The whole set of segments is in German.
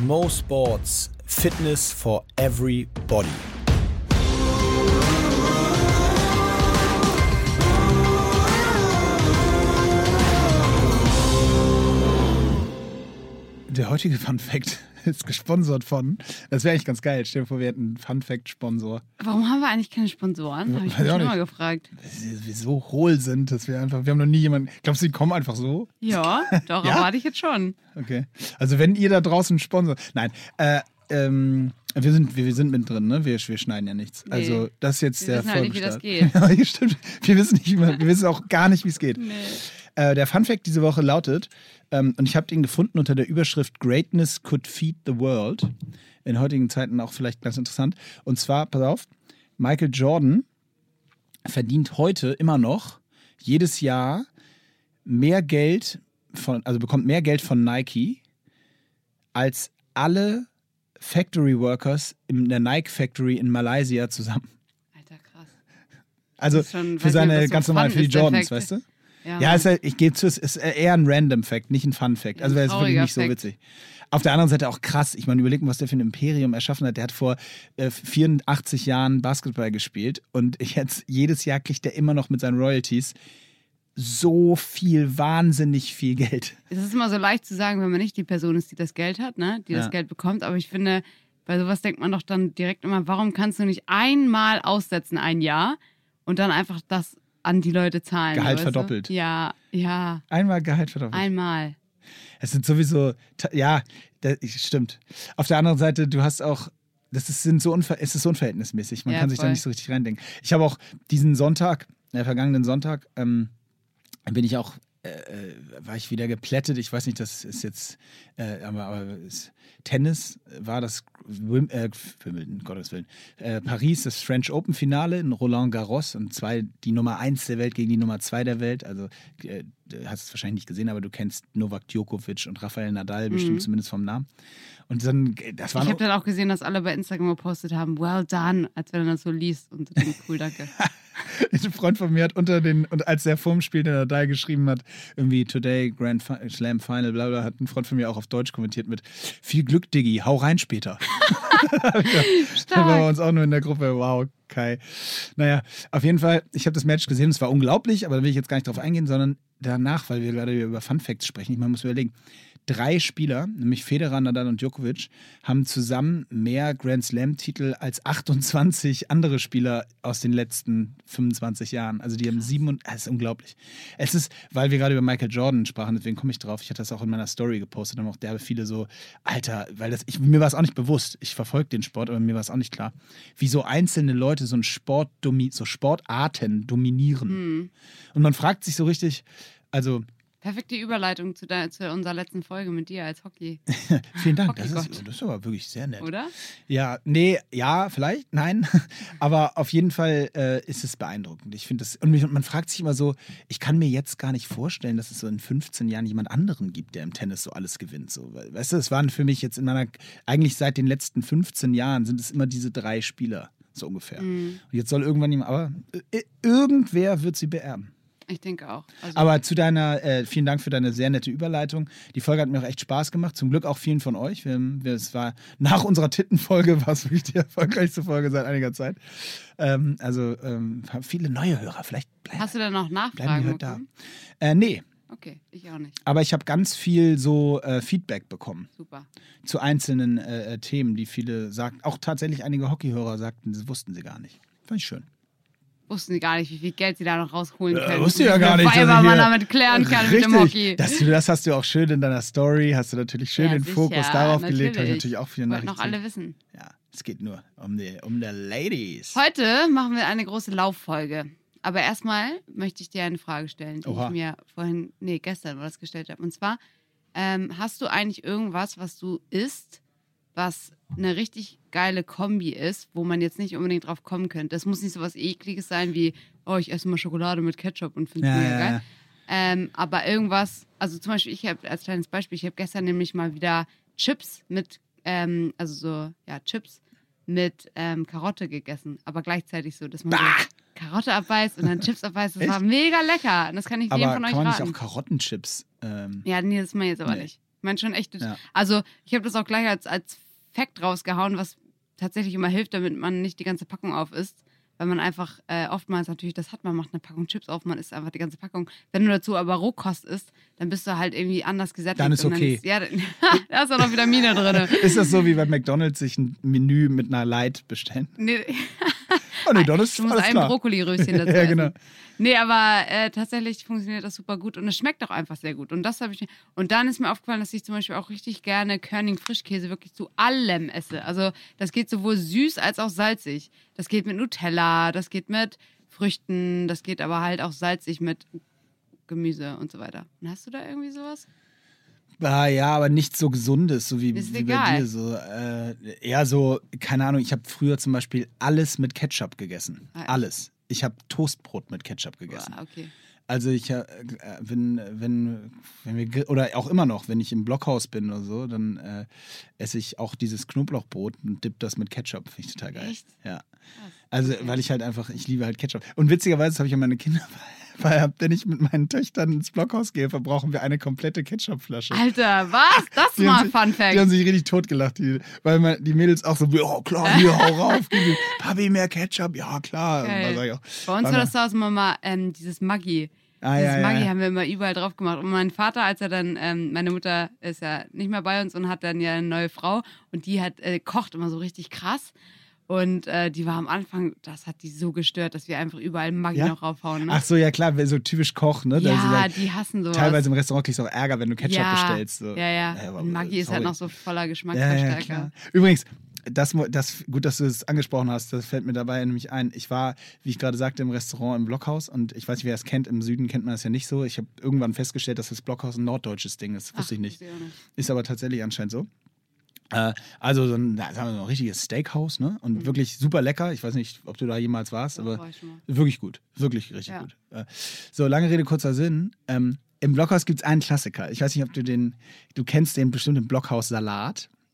Mo Sports Fitness for Everybody. Der heutige Fun Fact ist gesponsert von. Das wäre eigentlich ganz geil. Stell dir vor, wir hätten einen Fun Fact Sponsor. Warum haben wir eigentlich keine Sponsoren? Habe ich mich schon mal gefragt. Dass wir so hohl sind, dass wir einfach. Wir haben noch nie jemanden. Glaubst du, die kommen einfach so? Ja, doch, Ja? erwarte ich jetzt schon. Okay. Also, wenn ihr da draußen Sponsor. Nein. Äh, ähm, wir sind, wir, wir sind mittendrin, ne? Wir, wir schneiden ja nichts. Nee. Also, das ist jetzt Wir der wissen halt nicht, wie das stimmt. Wir wissen nicht, wir wissen auch gar nicht, wie es geht. Nee. Äh, der Fun Fact diese Woche lautet, ähm, und ich habe den gefunden unter der Überschrift Greatness could feed the world. In heutigen Zeiten auch vielleicht ganz interessant. Und zwar, pass auf, Michael Jordan verdient heute immer noch jedes Jahr mehr Geld von, also bekommt mehr Geld von Nike als alle Factory Workers in der Nike Factory in Malaysia zusammen. Alter, krass. Also schon- für seine nicht, ganz normal fun für die Jordans, weißt du? Ja, Ja, ist, halt- ich gebe zu, es ist eher ein Random Fact, nicht ein Fun Fact. Also wäre es wirklich nicht so Fact. witzig. Auf der anderen Seite auch krass. Ich meine, überleg mal, was der für ein Imperium erschaffen hat. Der hat vor äh, 84 Jahren Basketball gespielt und jetzt jedes Jahr kriegt er immer noch mit seinen Royalties so viel, wahnsinnig viel Geld. Es ist immer so leicht zu sagen, wenn man nicht die Person ist, die das Geld hat, ne? die Ja. das Geld bekommt. Aber ich finde, bei sowas denkt man doch dann direkt immer, warum kannst du nicht einmal aussetzen, ein Jahr, und dann einfach das an die Leute zahlen? Gehalt weißt du? verdoppelt. Ja, ja, Einmal Gehalt verdoppelt. einmal. Es sind sowieso, ja, das stimmt. Auf der anderen Seite, du hast auch, das ist, sind so unver, es ist so unverhältnismäßig. Man Ja, kann sich da voll. nicht so richtig reindenken. Ich habe auch diesen Sonntag, äh, vergangenen Sonntag, ähm, bin ich auch, äh, äh, war ich wieder geplättet. Ich weiß nicht, das ist jetzt, äh, aber, aber Tennis war das Wim, äh, Wimbledon, Gottes Willen. Äh, Paris, das French Open Finale in Roland Garros und zwei, die Nummer eins der Welt gegen die Nummer zwei der Welt. Also, äh, du hast es wahrscheinlich nicht gesehen, aber du kennst Novak Djokovic und Rafael Nadal bestimmt zumindest vom Namen. Und dann, das war Ich habe dann auch gesehen, dass alle bei Instagram gepostet haben, well done, als wenn er das so liest. Und cool, danke. Ein Freund von mir hat unter den, und als der vorm Spiel der Datei geschrieben hat, irgendwie Today Grand Fi- Slam Final, bla bla, hat ein Freund von mir auch auf Deutsch kommentiert mit viel Glück, Diggi, hau rein später. Da waren wir uns auch nur in der Gruppe. Wow, Kai. Naja, auf jeden Fall, ich habe das Match gesehen, es war unglaublich, aber da will ich jetzt gar nicht drauf eingehen, sondern danach, weil wir gerade über Fun Facts sprechen, man muss überlegen, drei Spieler, nämlich Federer, Nadal und Djokovic, haben zusammen mehr Grand Slam-Titel als 28 andere Spieler aus den letzten 25 Jahren. Also die haben sieben und das ist unglaublich. Es ist, weil wir gerade über Michael Jordan sprachen, deswegen komme ich drauf. Ich hatte das auch in meiner Story gepostet, haben auch derbe viele so, Alter, weil das, ich, mir war es auch nicht bewusst. Ich verfolge den Sport, aber mir war es auch nicht klar, wie so einzelne Leute so einen Sport, so Sportarten dominieren. Und man fragt sich so richtig, also Perfekte Überleitung zu, de- zu unserer letzten Folge mit dir als Hockey, vielen Dank, das Hockeygott. ist, das ist aber wirklich sehr nett. oder? Ja, nee, ja, vielleicht, nein. Aber auf jeden Fall äh, ist es beeindruckend. Ich finde das, und mich- man fragt sich immer so, ich kann mir jetzt gar nicht vorstellen, dass es so in 15 Jahren jemand anderen gibt, der im Tennis so alles gewinnt. So, weißt du, es waren für mich jetzt in meiner, eigentlich seit den letzten 15 Jahren sind es immer diese drei Spieler, so ungefähr. Und jetzt soll irgendwann jemand, aber äh, irgendwer wird sie beerben. Ich denke auch. Also, Aber zu deiner, äh, vielen Dank für deine sehr nette Überleitung. Die Folge hat mir auch echt Spaß gemacht. Zum Glück auch vielen von euch. Wir, wir, es war nach unserer Tittenfolge war es wirklich die erfolgreichste Folge seit einiger Zeit. Ähm, also ähm, haben viele neue Hörer. Vielleicht bleiben, hast du da noch bleiben die Nachfragen heute da. Äh, nee, Okay, ich auch nicht. aber ich habe ganz viel so äh, Feedback bekommen Super. zu einzelnen äh, äh, Themen, die viele sagten. Auch tatsächlich einige Hockeyhörer sagten, das wussten sie gar nicht. Fand ich schön. Wussten sie gar nicht, wie viel Geld sie da noch rausholen können. wusste ja Wie gar nicht. Weiber ich man damit klären kann Richtig. mit dem Hockey. Das, das hast du auch schön in deiner Story, hast du natürlich schön Ja, den sicher, Fokus darauf gelegt. Habe ich natürlich. natürlich auch viele Nachrichten. noch alle wissen. Ja, es geht nur um die, um die Ladies. Heute machen wir eine große Lauffolge. Aber erstmal möchte ich dir eine Frage stellen, die Oha. ich mir vorhin, nee, gestern war das gestellt habe. Und zwar, ähm, hast du eigentlich irgendwas, was du isst, was eine richtig geile Kombi ist, wo man jetzt nicht unbedingt drauf kommen könnte? Das muss nicht so was Ekliges sein wie, oh, ich esse mal Schokolade mit Ketchup und finde es Ja, mega geil. ja. Ähm, aber irgendwas, also zum Beispiel, ich habe als kleines Beispiel, ich habe gestern nämlich mal wieder Chips mit, ähm, also so, ja, Chips mit ähm, Karotte gegessen, aber gleichzeitig so, dass man so Karotte abbeißt und dann Chips abbeißt. Das war mega lecker. Und das kann ich jedem Aber von euch kann man nicht raten. auch Karottenchips? Ähm, ja, nee, das ist mal jetzt aber Nee. nicht. meine schon echt. Ja. Also ich habe das auch gleich als, als Fact rausgehauen, was tatsächlich immer hilft, damit man nicht die ganze Packung auf isst. Weil man einfach äh, oftmals natürlich das hat, man macht eine Packung Chips auf, man isst einfach die ganze Packung. Wenn du dazu aber Rohkost isst, dann bist du halt irgendwie anders gesättigt. Dann ist und okay. Ist, ja, dann, da ist auch noch Vitamine drin. Ist das so wie bei McDonalds sich ein Menü mit einer Light bestellen? Nee, Oh nee, dann ist du musst ein. Brokkoli-Röschen dazu Ja, essen. genau. Nee, aber äh, tatsächlich funktioniert das super gut und es schmeckt auch einfach sehr gut. Und das habe ich. Und dann ist mir aufgefallen, dass ich zum Beispiel auch richtig gerne Körning Frischkäse wirklich zu allem esse. Also das geht sowohl süß als auch salzig. Das geht mit Nutella, das geht mit Früchten, das geht aber halt auch salzig mit Gemüse und so weiter. Und hast du da irgendwie sowas? Ah, ja, aber nichts so Gesundes, so wie, wie bei dir. So, äh, eher so, keine Ahnung, ich habe früher zum Beispiel alles mit Ketchup gegessen. Ah? Alles. Ich habe Toastbrot mit Ketchup gegessen. Boah, okay. Also ich, äh, wenn, wenn, wenn wir, oder auch immer noch, wenn ich im Blockhaus bin oder so, dann äh, esse ich auch dieses Knoblauchbrot und dipp das mit Ketchup. Finde ich total geil. Echt? Ja. Also, weil ich halt einfach, ich liebe halt Ketchup. Und witzigerweise habe ich an meine Kinder, weil wenn ich mit meinen Töchtern ins Blockhaus gehe, verbrauchen wir eine komplette Ketchupflasche. Alter, was? Das ist Die mal haben ein sich- Fun Die haben Fact. sich richtig totgelacht, die, weil man, die Mädels auch so, oh klar, hier, hau rauf. gib mir- Papi, mehr Ketchup? Ja, klar. Auch, Bei uns war das da immer mal ähm, dieses Maggi. Ah, dieses ja, ja, Maggi ja. haben wir immer überall drauf gemacht. Und mein Vater, als er dann, ähm, meine Mutter ist ja nicht mehr bei uns und hat dann ja eine neue Frau und die hat äh, kocht immer so richtig krass. Und äh, die war am Anfang, das hat die so gestört, dass wir einfach überall Maggi Ja? noch raufhauen. Ne? Ach so, ja klar, so typisch Koch, ne? Ja, dann- die hassen sowas. Teilweise im Restaurant kriegst du auch Ärger, wenn du Ketchup ja, bestellst. So. Ja, ja. aber, und Maggi ist halt sorry. noch so voller Ja, ja, Geschmacksverstärker. klar. Übrigens, das, das, gut, dass du es angesprochen hast, das fällt mir dabei nämlich ein. Ich war, wie ich gerade sagte, im Restaurant im Blockhaus und ich weiß nicht, wer es kennt, im Süden kennt man das ja nicht so. Ich habe irgendwann festgestellt, dass das Blockhaus ein norddeutsches Ding ist. Wusste wusste ich nicht. Ist aber tatsächlich anscheinend so. Äh, also so ein, sagen wir mal, ein richtiges Steakhouse, ne? Und wirklich super lecker. Ich weiß nicht, ob du da jemals warst, Mhm. Aber war wirklich gut. Wirklich richtig Ja. gut. Äh, so, lange Rede, kurzer Sinn. Ähm, Im Blockhaus gibt es einen Klassiker. Ich weiß nicht, ob du den, du kennst den bestimmt im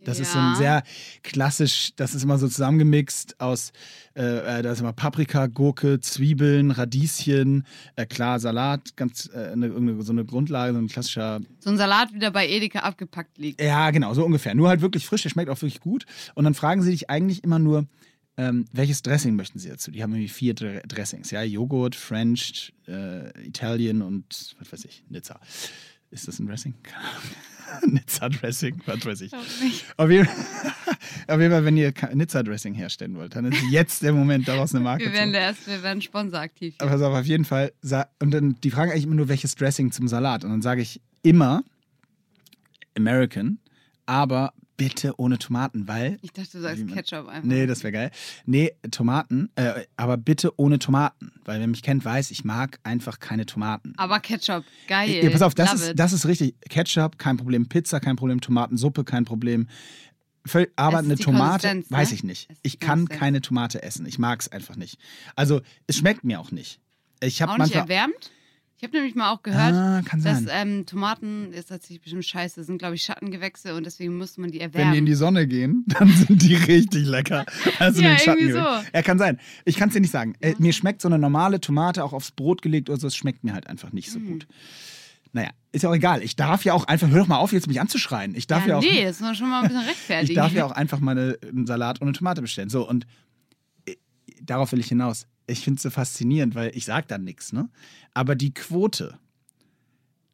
Das ist so ein Ja. sehr klassisch, das ist immer so zusammengemixt aus, äh, äh, da ist immer Paprika, Gurke, Zwiebeln, Radieschen, äh, klar, Salat, ganz äh, eine, so eine Grundlage, so ein klassischer So ein Salat, wie der bei Edeka abgepackt liegt. ja, genau, so ungefähr. Nur halt wirklich frisch, der schmeckt auch wirklich gut. Und dann fragen sie dich eigentlich immer nur, ähm, welches Dressing möchten sie dazu? Die haben irgendwie vier Dre- Dressings, ja, Joghurt, French, äh, Italien und was weiß ich, Nizza. Ist das ein Dressing? Keine Ahnung. Nizza-Dressing, was weiß ich. Auf jeden, auf jeden Fall, wenn ihr Ka- Nizza-Dressing herstellen wollt, dann ist jetzt der Moment, daraus eine Marke Wir zu werden machen. der erste, wir werden Sponsor aktiv. hier. Aber pass auf, auf jeden Fall. Und dann, die fragen eigentlich immer nur, welches Dressing zum Salat. Und dann sage ich immer American, aber bitte ohne Tomaten, weil. Ich dachte, du sagst man- Ketchup einfach. Nee, das wäre geil. Nee, Tomaten, äh, aber bitte ohne Tomaten. Weil wer mich kennt, weiß, ich mag einfach keine Tomaten. Aber Ketchup, geil. Ja, pass auf, das Love ist, it. das ist richtig. Ketchup, kein Problem. Pizza, kein Problem. Tomatensuppe, kein Problem. Aber eine Tomate, ne? weiß ich nicht. Ich kann keine Tomate essen. Ich mag es einfach nicht. Also, es schmeckt mir auch nicht. Ich habe auch nicht manchmal. erwärmt? Ich habe nämlich mal auch gehört, Ah, dass ähm, Tomaten, ist tatsächlich bestimmt scheiße, sind glaube ich Schattengewächse und deswegen muss man die Wenn erwärmen. die in die Sonne gehen, dann sind die richtig lecker. Also Ja, irgendwie so. Ja, kann sein. Ich kann es dir nicht sagen. Äh, mir schmeckt so eine normale Tomate auch aufs Brot gelegt oder so, es schmeckt mir halt einfach nicht so Mm. gut. Naja, ist ja auch egal. Ich darf ja auch einfach, hör doch mal auf, jetzt mich anzuschreien. Ich darf ja, ja, auch. nee, man schon mal ein bisschen rechtfertigen. Ich darf ja auch einfach mal eine- einen Salat ohne Tomate bestellen. So, und äh, darauf will ich hinaus. Ich finde es so faszinierend, weil ich sage dann nichts, ne? Aber die Quote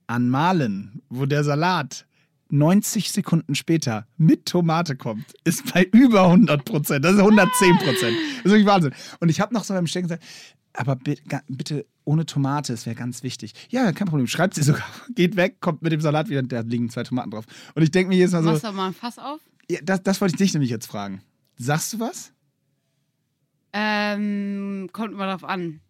an Malen, wo der Salat 90 Sekunden später mit Tomate kommt, ist bei über 100 Prozent. Das ist 110 Prozent. Das ist wirklich Wahnsinn. Und ich habe noch so beim Stecken gesagt, aber bitte, ohne Tomate, das wäre ganz wichtig. Ja, kein Problem. Schreibt sie sogar. Geht weg, kommt mit dem Salat wieder, da liegen zwei Tomaten drauf. Und ich denke mir jedes Mal so, Machst du mal ein Fass auf? ja, das, das wollte ich dich nämlich jetzt fragen. Sagst du was? Ähm, kommt mal drauf an.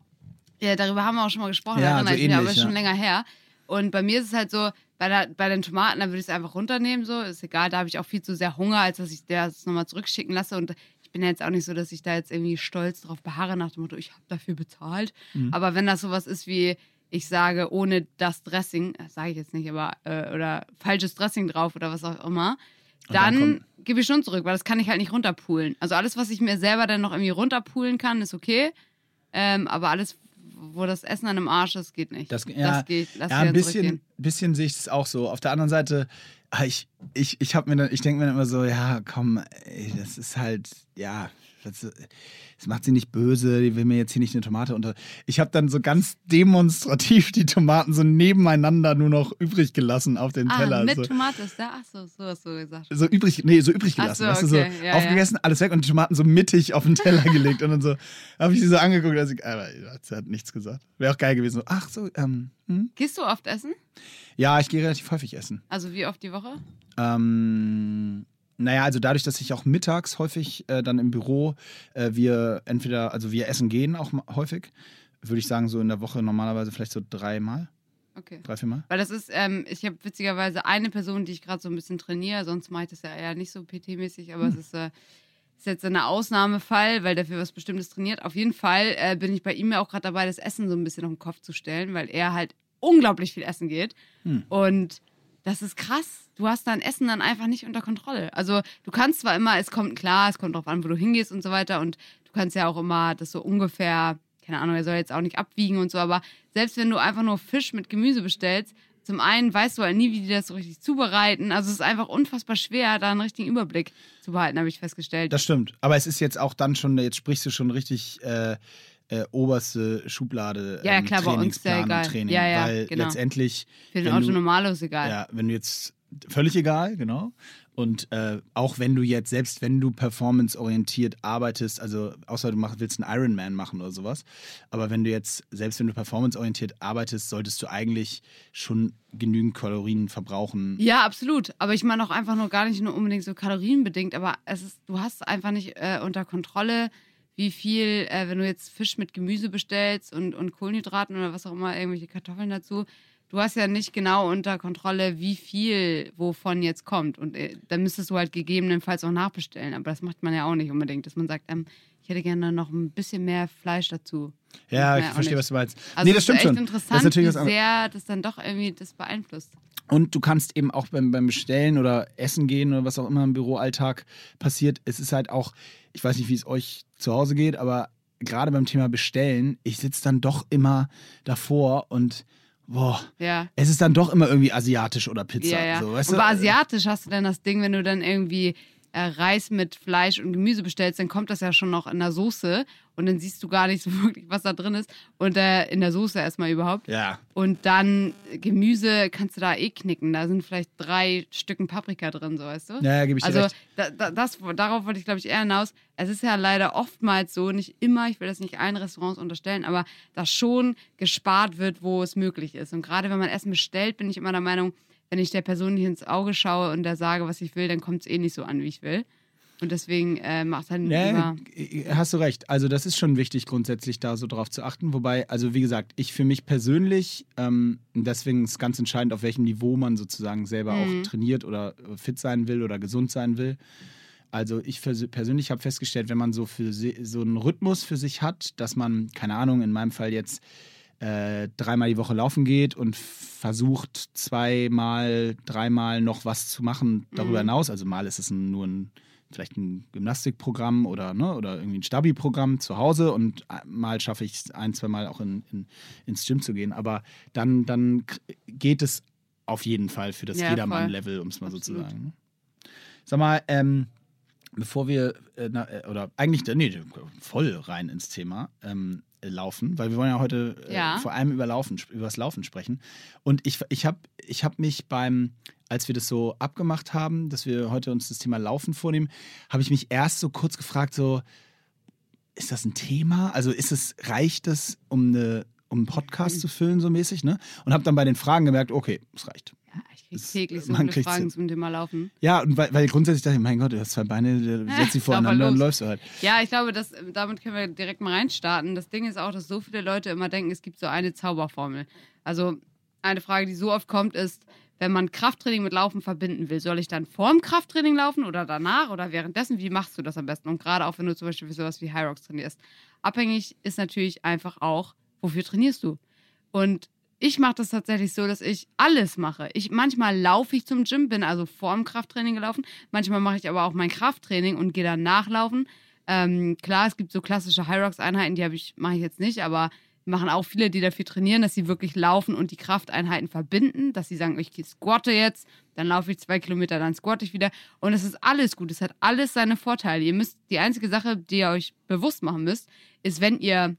Ja, darüber haben wir auch schon mal gesprochen, Ja, erinnere so ich mich, aber ähnlich, ist schon ja. länger her. Und bei mir ist es halt so, bei, der, bei den Tomaten, da würde ich es einfach runternehmen, so, ist egal, da habe ich auch viel zu sehr Hunger, als dass ich das nochmal zurückschicken lasse. Und ich bin ja jetzt auch nicht so, dass ich da jetzt irgendwie stolz drauf beharre, nach dem Motto, ich habe dafür bezahlt. Mhm. Aber wenn das sowas ist wie, ich sage, ohne das Dressing, sage ich jetzt nicht, aber, äh, oder falsches Dressing drauf oder was auch immer, dann dann, gebe ich schon zurück, weil das kann ich halt nicht runterpoolen. Also alles, was ich mir selber dann noch irgendwie runterpoolen kann, ist okay. Ähm, aber alles, wo das Essen an einem Arsch ist, geht nicht. Das, ja, geht, lass ja ein bisschen, bisschen sehe ich es auch so. Auf der anderen Seite, Ah, Ich, ich, ich habe mir dann, ich denke mir dann immer so, ja, komm, ey, das ist halt, ja, das, das macht sie nicht böse, die will mir jetzt hier nicht eine Tomate unter. Ich habe dann so ganz demonstrativ die Tomaten so nebeneinander nur noch übrig gelassen auf den Ah, Teller. mit so. Tomate ist da? Ach so, so hast du gesagt. so übrig, nee, so übrig Ach gelassen. so, weißt du, okay, so ja, aufgegessen, alles weg und die Tomaten so mittig auf den Teller gelegt. Und dann so habe ich sie so angeguckt, dass ich, aber sie hat nichts gesagt. Wäre auch geil gewesen. So, ach so, ähm, hm? Gehst du oft essen? ja, ich gehe relativ häufig essen. Also wie oft die Woche? Ähm, naja, also dadurch, dass ich auch mittags häufig äh, dann im Büro äh, wir entweder, also wir essen gehen auch häufig, würde ich sagen, so in der Woche normalerweise vielleicht so dreimal, Okay. drei, viermal. Weil das ist, ähm, ich habe witzigerweise eine Person, die ich gerade so ein bisschen trainiere, sonst mache ich das ja eher nicht so PT-mäßig, aber Hm. es ist, äh, ist jetzt ein Ausnahmefall, weil dafür was Bestimmtes trainiert. Auf jeden Fall äh, bin ich bei ihm ja auch gerade dabei, das Essen so ein bisschen auf den Kopf zu stellen, weil er halt unglaublich viel essen geht. Hm. Und das ist krass. Du hast dein Essen dann einfach nicht unter Kontrolle. Also du kannst zwar immer, es kommt klar, es kommt drauf an, wo du hingehst und so weiter. Und du kannst ja auch immer das so ungefähr, keine Ahnung, er soll jetzt auch nicht abwiegen und so, aber selbst wenn du einfach nur Fisch mit Gemüse bestellst, zum einen weißt du halt nie, wie die das so richtig zubereiten. Also es ist einfach unfassbar schwer, da einen richtigen Überblick zu behalten, habe ich festgestellt. Das stimmt. Aber es ist jetzt auch dann schon, jetzt sprichst du schon richtig äh, äh, oberste Schublade. Ja, ja, ähm, klar, bei uns Trainingsplan und egal. Training. Ja, ja, weil genau. letztendlich. Für den Otto Normalo ist egal. Ja, wenn du jetzt völlig egal, genau. Und äh, auch wenn du jetzt, selbst wenn du performanceorientiert arbeitest, also außer du mach, willst einen Ironman machen oder sowas, aber wenn du jetzt, selbst wenn du performanceorientiert arbeitest, solltest du eigentlich schon genügend Kalorien verbrauchen. Ja, absolut. Aber ich meine auch einfach nur gar nicht nur unbedingt so kalorienbedingt, aber es ist, du hast einfach nicht äh, unter Kontrolle, wie viel, äh, wenn du jetzt Fisch mit Gemüse bestellst und, und Kohlenhydraten oder was auch immer, irgendwelche Kartoffeln dazu. Du hast ja nicht genau unter Kontrolle, wie viel wovon jetzt kommt. Und äh, dann müsstest du halt gegebenenfalls auch nachbestellen. Aber das macht man ja auch nicht unbedingt, dass man sagt, ähm, ich hätte gerne noch ein bisschen mehr Fleisch dazu. Ja, ich verstehe, was du meinst. Also nee, das stimmt schon. interessant, das ist natürlich wie was sehr das dann doch irgendwie das beeinflusst. Und du kannst eben auch beim, beim Bestellen oder Essen gehen oder was auch immer im Büroalltag passiert, es ist halt auch, ich weiß nicht, wie es euch zu Hause geht, aber gerade beim Thema Bestellen, ich sitze dann doch immer davor und boah, Ja. es ist dann doch immer irgendwie asiatisch oder Pizza. Ja, ja. So, weißt und bei asiatisch hast du dann das Ding, wenn du dann irgendwie äh, Reis mit Fleisch und Gemüse bestellst, dann kommt das ja schon noch in der Soße und dann siehst du gar nicht so wirklich, was da drin ist. Und äh, in der Soße erstmal überhaupt. Ja, Und dann Gemüse kannst du da eh knicken. Da sind vielleicht drei Stücken Paprika drin, so weißt du? ja, ja gebe ich dir Also recht. da, da, das, darauf wollte ich, glaube ich, eher hinaus. Es ist ja leider oftmals so, nicht immer, ich will das nicht allen Restaurants unterstellen, aber dass schon gespart wird, wo es möglich ist. Und gerade wenn man Essen bestellt, bin ich immer der Meinung, wenn ich der Person nicht ins Auge schaue und der sage, was ich will, dann kommt es eh nicht so an, wie ich will. Und deswegen äh, macht dann Ja, lieber. hast du recht. Also das ist schon wichtig, grundsätzlich da so drauf zu achten. Wobei, also wie gesagt, ich für mich persönlich, ähm, deswegen ist ganz entscheidend, auf welchem Niveau man sozusagen selber Mhm. auch trainiert oder fit sein will oder gesund sein will. Also ich persönlich habe festgestellt, wenn man so für so einen Rhythmus für sich hat, dass man, keine Ahnung, in meinem Fall jetzt äh, dreimal die Woche laufen geht und versucht zweimal, dreimal noch was zu machen darüber Mhm. hinaus. Also mal ist es ein, nur ein vielleicht ein Gymnastikprogramm oder, ne, oder irgendwie ein Stabi-Programm zu Hause und mal schaffe ich es ein, zwei Mal auch in, in, ins Gym zu gehen. Aber dann, dann geht es auf jeden Fall für das Ja, Jedermann-Level, um es mal so zu sagen. Sag mal, ähm, bevor wir, äh, na, äh, oder eigentlich, nee, voll rein ins Thema ähm, äh, laufen, weil wir wollen ja heute äh, Ja. vor allem über, Laufen, über das Laufen sprechen. Und ich, ich habe ich hab mich beim, als wir das so abgemacht haben, dass wir heute uns das Thema Laufen vornehmen, habe ich mich erst so kurz gefragt, so, ist das ein Thema? Also ist es, reicht es, um, eine, um einen Podcast zu füllen, so mäßig, ne? Und habe dann bei den Fragen gemerkt, okay, es reicht. Ich kriege Das- täglich so viele Fragen zum Thema Laufen. Ja, und weil, weil grundsätzlich dachte ich, mein Gott, du hast zwei Beine, setzt sie voreinander und läufst du halt. Ja, ich glaube, das, damit können wir direkt mal reinstarten. Das Ding ist auch, dass so viele Leute immer denken, es gibt so eine Zauberformel. Also eine Frage, die so oft kommt, ist, wenn man Krafttraining mit Laufen verbinden will, soll ich dann vorm Krafttraining laufen oder danach oder währenddessen? Wie machst du das am besten? Und gerade auch, wenn du zum Beispiel für sowas wie Hyrox trainierst. Abhängig ist natürlich einfach auch, wofür trainierst du? Und ich mache das tatsächlich so, dass ich alles mache. Ich, manchmal laufe ich zum Gym, bin also vorm Krafttraining gelaufen. Manchmal mache ich aber auch mein Krafttraining und gehe dann nachlaufen. Ähm, klar, es gibt so klassische Hyrox-Einheiten, die habe ich, mache ich jetzt nicht, aber machen auch viele, die dafür trainieren, dass sie wirklich laufen und die Krafteinheiten verbinden, dass sie sagen, ich squatte jetzt, dann laufe ich zwei Kilometer, dann squatte ich wieder. Und es ist alles gut, es hat alles seine Vorteile. Ihr müsst, die einzige Sache, die ihr euch bewusst machen müsst, ist, wenn ihr,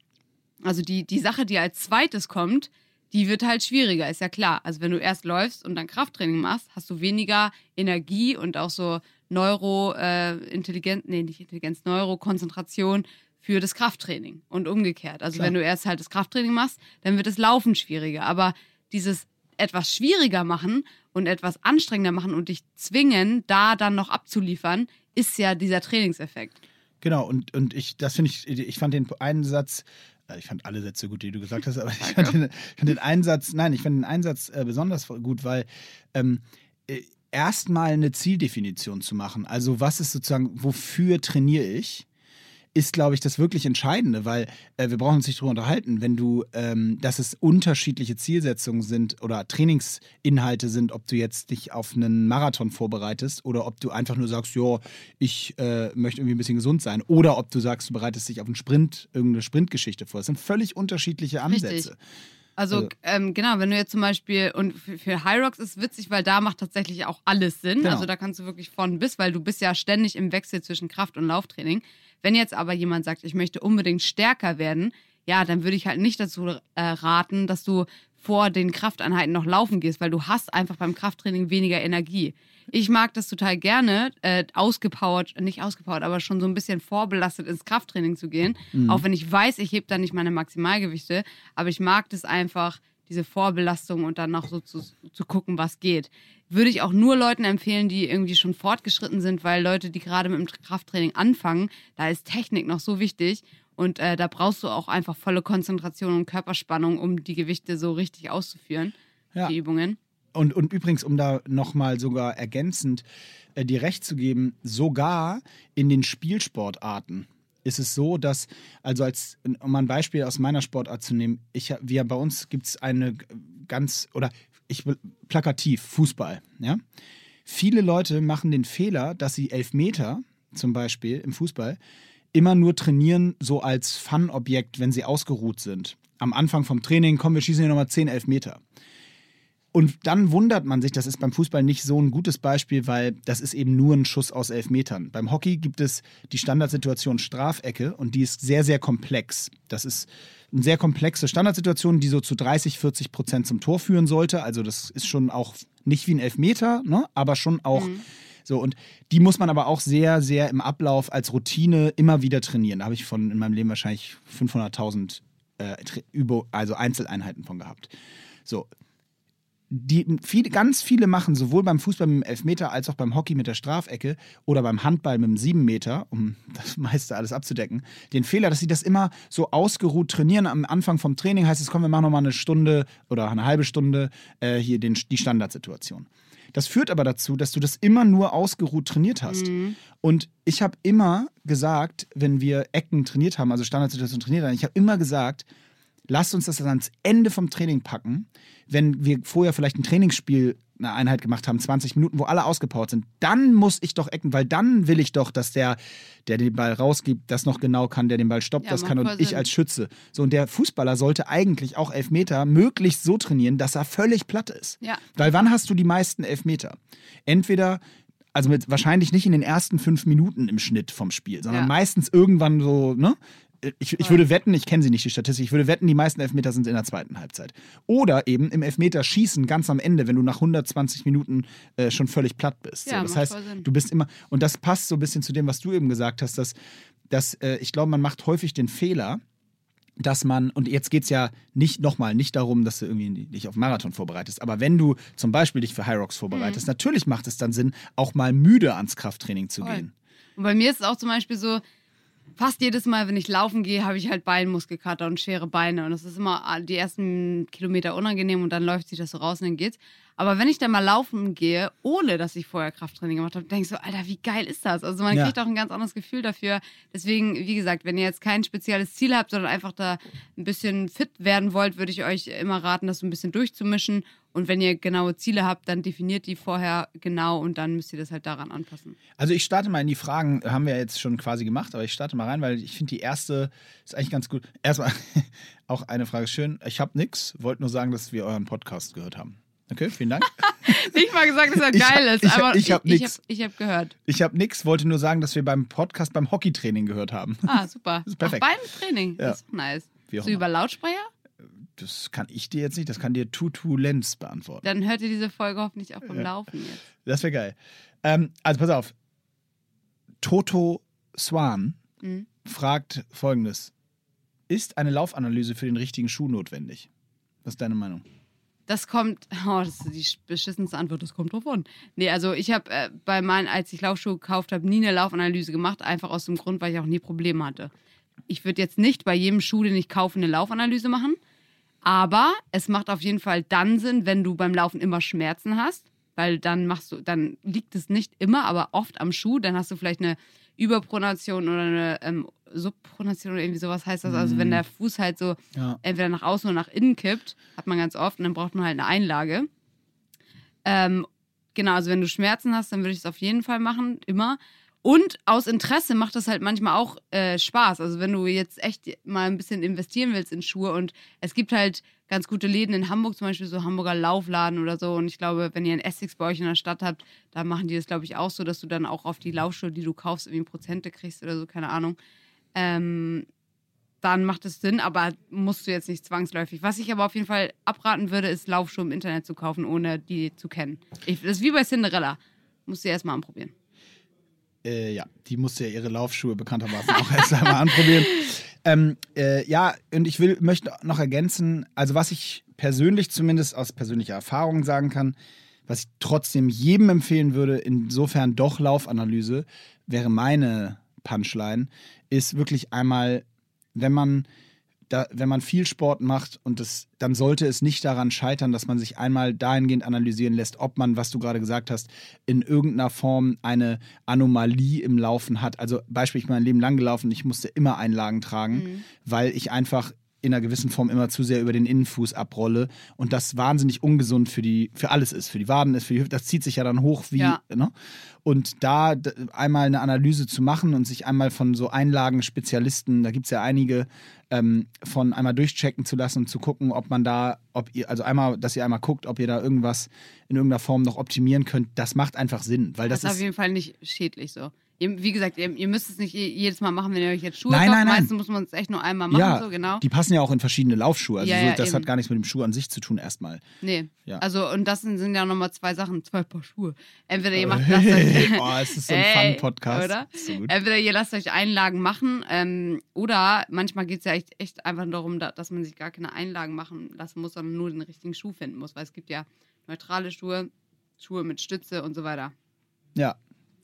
also die, die Sache, die als zweites kommt, die wird halt schwieriger, ist ja klar. Also wenn du erst läufst und dann Krafttraining machst, hast du weniger Energie und auch so Neuro, äh, nee, nicht Intelligenz, Neurokonzentration für das Krafttraining und umgekehrt. Also Klar. wenn du erst halt das Krafttraining machst, dann wird das Laufen schwieriger. Aber dieses etwas schwieriger machen und etwas anstrengender machen und dich zwingen, da dann noch abzuliefern, ist ja dieser Trainingseffekt. Genau, und, und ich, das finde ich, ich fand den einen Satz, äh, ich fand alle Sätze gut, die du gesagt hast, aber ich fand den, fand den einen Satz, nein, ich fand den einen Satz äh, besonders gut, weil ähm, äh, erstmal eine Zieldefinition zu machen, also was ist sozusagen, wofür trainiere ich? Ist, glaube ich, das wirklich Entscheidende, weil äh, wir brauchen uns nicht darüber unterhalten, wenn du, ähm, dass es unterschiedliche Zielsetzungen sind oder Trainingsinhalte sind, ob du jetzt dich auf einen Marathon vorbereitest oder ob du einfach nur sagst, ja, ich äh, möchte irgendwie ein bisschen gesund sein oder ob du sagst, du bereitest dich auf einen Sprint, irgendeine Sprintgeschichte vor. Das sind völlig unterschiedliche Ansätze. Richtig. Also, Also- ähm, genau, wenn du jetzt zum Beispiel, und für, für High Rocks ist witzig, weil da macht tatsächlich auch alles Sinn. Genau. Also da kannst du wirklich von bis, weil du bist ja ständig im Wechsel zwischen Kraft- und Lauftraining. Wenn jetzt aber jemand sagt, ich möchte unbedingt stärker werden, ja, dann würde ich halt nicht dazu äh, raten, dass du vor den Krafteinheiten noch laufen gehst, weil du hast einfach beim Krafttraining weniger Energie. Ich mag das total gerne, äh, ausgepowert, nicht ausgepowert, aber schon so ein bisschen vorbelastet ins Krafttraining zu gehen. Auch wenn ich weiß, ich heb da nicht meine Maximalgewichte, aber ich mag das einfach, diese Vorbelastung und dann noch so zu, zu gucken, was geht. Würde ich auch nur Leuten empfehlen, die irgendwie schon fortgeschritten sind, weil Leute, die gerade mit dem Krafttraining anfangen, da ist Technik noch so wichtig. Und äh, da brauchst du auch einfach volle Konzentration und Körperspannung, um die Gewichte so richtig auszuführen, Ja. die Übungen. Und, und übrigens, um da nochmal sogar ergänzend äh, dir recht zu geben, sogar in den Spielsportarten ist es so, dass, also als, um mal ein Beispiel aus meiner Sportart zu nehmen, ich, wir bei uns gibt es eine ganz, oder ich will- plakativ, Fußball, ja. Viele Leute machen den Fehler, dass sie Elfmeter zum Beispiel im Fußball immer nur trainieren, so als Fun-Objekt, wenn sie ausgeruht sind. Am Anfang vom Training, komm, wir schießen hier nochmal 10 Elfmeter. Und dann wundert man sich, das ist beim Fußball nicht so ein gutes Beispiel, weil das ist eben nur ein Schuss aus elf Metern. Beim Hockey gibt es die Standardsituation Strafecke und die ist sehr, sehr komplex. Das ist eine sehr komplexe Standardsituation, die so zu 30, 40 Prozent zum Tor führen sollte. Also das ist schon auch nicht wie ein Elfmeter, ne? aber schon auch so. Und die muss man aber auch sehr, sehr im Ablauf als Routine immer wieder trainieren. Da habe ich von in meinem Leben wahrscheinlich 500.000 äh, also Einzeleinheiten von gehabt. So, die viele, ganz viele machen sowohl beim Fußball mit dem Elfmeter als auch beim Hockey mit der Strafecke oder beim Handball mit dem Siebenmeter, um das meiste alles abzudecken, den Fehler, dass sie das immer so ausgeruht trainieren. Am Anfang vom Training heißt es, komm, wir machen nochmal eine Stunde oder eine halbe Stunde äh, hier den, die Standardsituation. Das führt aber dazu, dass du das immer nur ausgeruht trainiert hast. Und ich habe immer gesagt, wenn wir Ecken trainiert haben, also Standardsituation trainiert haben, ich habe immer gesagt, lasst uns das dann ans Ende vom Training packen, wenn wir vorher vielleicht ein Trainingsspiel, eine Einheit gemacht haben, 20 Minuten, wo alle ausgepowert sind, dann muss ich doch ecken, weil dann will ich doch, dass der, der den Ball rausgibt, das noch genau kann, der den Ball stoppt, Ja, das kann und voll ich Sinn. als Schütze. So, und der Fußballer sollte eigentlich auch Elfmeter möglichst so trainieren, dass er völlig platt ist. Ja. Weil wann hast du die meisten Elfmeter? Entweder, also mit, wahrscheinlich nicht in den ersten fünf Minuten im Schnitt vom Spiel, sondern Ja. meistens irgendwann so, ne? Ich, ich würde wetten, ich kenne sie nicht, die Statistik, ich würde wetten, die meisten Elfmeter sind in der zweiten Halbzeit. Oder eben im Elfmeterschießen ganz am Ende, wenn du nach 120 Minuten äh, schon völlig platt bist. Ja, so, das heißt, du bist immer, und das passt so ein bisschen zu dem, was du eben gesagt hast, dass, dass äh, ich glaube, man macht häufig den Fehler, dass man, und jetzt geht es ja nicht nochmal, nicht darum, dass du irgendwie dich auf Marathon vorbereitest, aber wenn du zum Beispiel dich für High Rocks vorbereitest, natürlich macht es dann Sinn, auch mal müde ans Krafttraining zu Voll. gehen. Und bei mir ist es auch zum Beispiel so, fast jedes Mal, wenn ich laufen gehe, habe ich halt Beinmuskelkater und schwere Beine. Und das ist immer die ersten Kilometer unangenehm und dann läuft sich das so raus und dann geht's. Aber wenn ich dann mal laufen gehe, ohne dass ich vorher Krafttraining gemacht habe, denke ich so, Alter, wie geil ist das? Also man Ja. kriegt auch ein ganz anderes Gefühl dafür. Deswegen, wie gesagt, wenn ihr jetzt kein spezielles Ziel habt, sondern einfach da ein bisschen fit werden wollt, würde ich euch immer raten, das so ein bisschen durchzumischen. Und wenn ihr genaue Ziele habt, dann definiert die vorher genau und dann müsst ihr das halt daran anpassen. Also ich starte mal in die Fragen, haben wir jetzt schon quasi gemacht, aber ich starte mal rein, weil ich finde die erste ist eigentlich ganz gut. Erstmal auch eine Frage schön. Ich habe nix, wollte nur sagen, dass wir euren Podcast gehört haben. Okay, vielen Dank. Nicht mal gesagt, dass er geil ist, ich hab- ich ich, nix. hab, ich hab gehört. Ich habe nix, wollte nur sagen, dass wir beim Podcast beim Hockeytraining gehört haben. Ah, super. Das ist perfekt. Auch beim Training. Ja. Das ist nice. Wie auch So immer. über Lautsprecher? Das kann ich dir jetzt nicht, das kann dir Tutu Lenz beantworten. Dann hört ihr diese Folge hoffentlich auch beim Laufen jetzt. Das wäre geil. Ähm, also pass auf. Toto Swan Mhm. fragt folgendes: Ist eine Laufanalyse für den richtigen Schuh notwendig? Was ist deine Meinung? Das kommt, oh, das ist die beschissenste Antwort, das kommt drauf an. Nee, also ich habe äh, bei meinen, als ich Laufschuhe gekauft habe, nie eine Laufanalyse gemacht, einfach aus dem Grund, weil ich auch nie Probleme hatte. Ich würde jetzt nicht bei jedem Schuh, den ich kaufe, eine Laufanalyse machen, aber es macht auf jeden Fall dann Sinn, wenn du beim Laufen immer Schmerzen hast, weil dann machst du, dann liegt es nicht immer, aber oft am Schuh, dann hast du vielleicht eine Überpronation oder eine ähm, Subpronation oder irgendwie sowas heißt das. Also wenn der Fuß halt so Ja. entweder nach außen oder nach innen kippt, hat man ganz oft und dann braucht man halt eine Einlage. Ähm, genau, also wenn du Schmerzen hast, dann würde ich es auf jeden Fall machen, immer. Und aus Interesse macht das halt manchmal auch äh, Spaß. Also wenn du jetzt echt mal ein bisschen investieren willst in Schuhe und es gibt halt ganz gute Läden in Hamburg, zum Beispiel so Hamburger Laufladen oder so. Und ich glaube, wenn ihr einen Essex bei euch in der Stadt habt, da machen die das, glaube ich, auch so, dass du dann auch auf die Laufschuhe, die du kaufst, irgendwie Prozente kriegst oder so, keine Ahnung. Ähm, dann macht es Sinn, aber musst du jetzt nicht zwangsläufig. Was ich aber auf jeden Fall abraten würde, ist Laufschuhe im Internet zu kaufen, ohne die zu kennen. Ich, das ist wie bei Cinderella. Musst du erst mal anprobieren. Äh, ja, die musste ja ihre Laufschuhe bekanntermaßen auch erst einmal anprobieren. Ähm, äh, ja, und ich will, möchte noch ergänzen, also was ich persönlich zumindest aus persönlicher Erfahrung sagen kann, was ich trotzdem jedem empfehlen würde, insofern doch Laufanalyse, wäre meine Punchline, ist wirklich einmal, wenn man da, wenn man viel Sport macht und das, dann sollte es nicht daran scheitern, dass man sich einmal dahingehend analysieren lässt, ob man, was du gerade gesagt hast, in irgendeiner Form eine Anomalie im Laufen hat. Also Beispiel, ich bin mein Leben lang gelaufen, ich musste immer Einlagen tragen, weil ich einfach in einer gewissen Form immer zu sehr über den Innenfuß abrolle und das wahnsinnig ungesund für die für alles ist, für die Waden ist, für die Hüfte, das zieht sich ja dann hoch wie, Ja. ne? Und da einmal eine Analyse zu machen und sich einmal von so Einlagenspezialisten, da gibt es ja einige, ähm, von einmal durchchecken zu lassen und zu gucken, ob man da, ob ihr, also einmal, dass ihr einmal guckt, ob ihr da irgendwas in irgendeiner Form noch optimieren könnt, das macht einfach Sinn, weil Das, das, ist auf jeden Fall nicht schädlich so. Ihr, wie gesagt, ihr, ihr müsst es nicht je- jedes Mal machen, wenn ihr euch jetzt Schuhe Nein, kauft. nein, nein. Meistens muss man es echt nur einmal machen, Ja, so genau. die passen ja auch in verschiedene Laufschuhe. Also Ja, so, ja, das eben. hat gar nichts mit dem Schuh an sich zu tun erstmal. Nee. Ja. Also, und das sind, sind ja nochmal zwei Sachen, zwei Paar Schuhe. Entweder ihr macht, lasst euch, oh, es ist so ein Ey, Fun-Podcast. oder? So. Entweder ihr lasst euch Einlagen machen ähm, oder manchmal geht es ja echt, echt einfach darum, da, dass man sich gar keine Einlagen machen lassen muss, sondern nur den richtigen Schuh finden muss. Weil es gibt ja neutrale Schuhe, Schuhe mit Stütze und so weiter. Ja.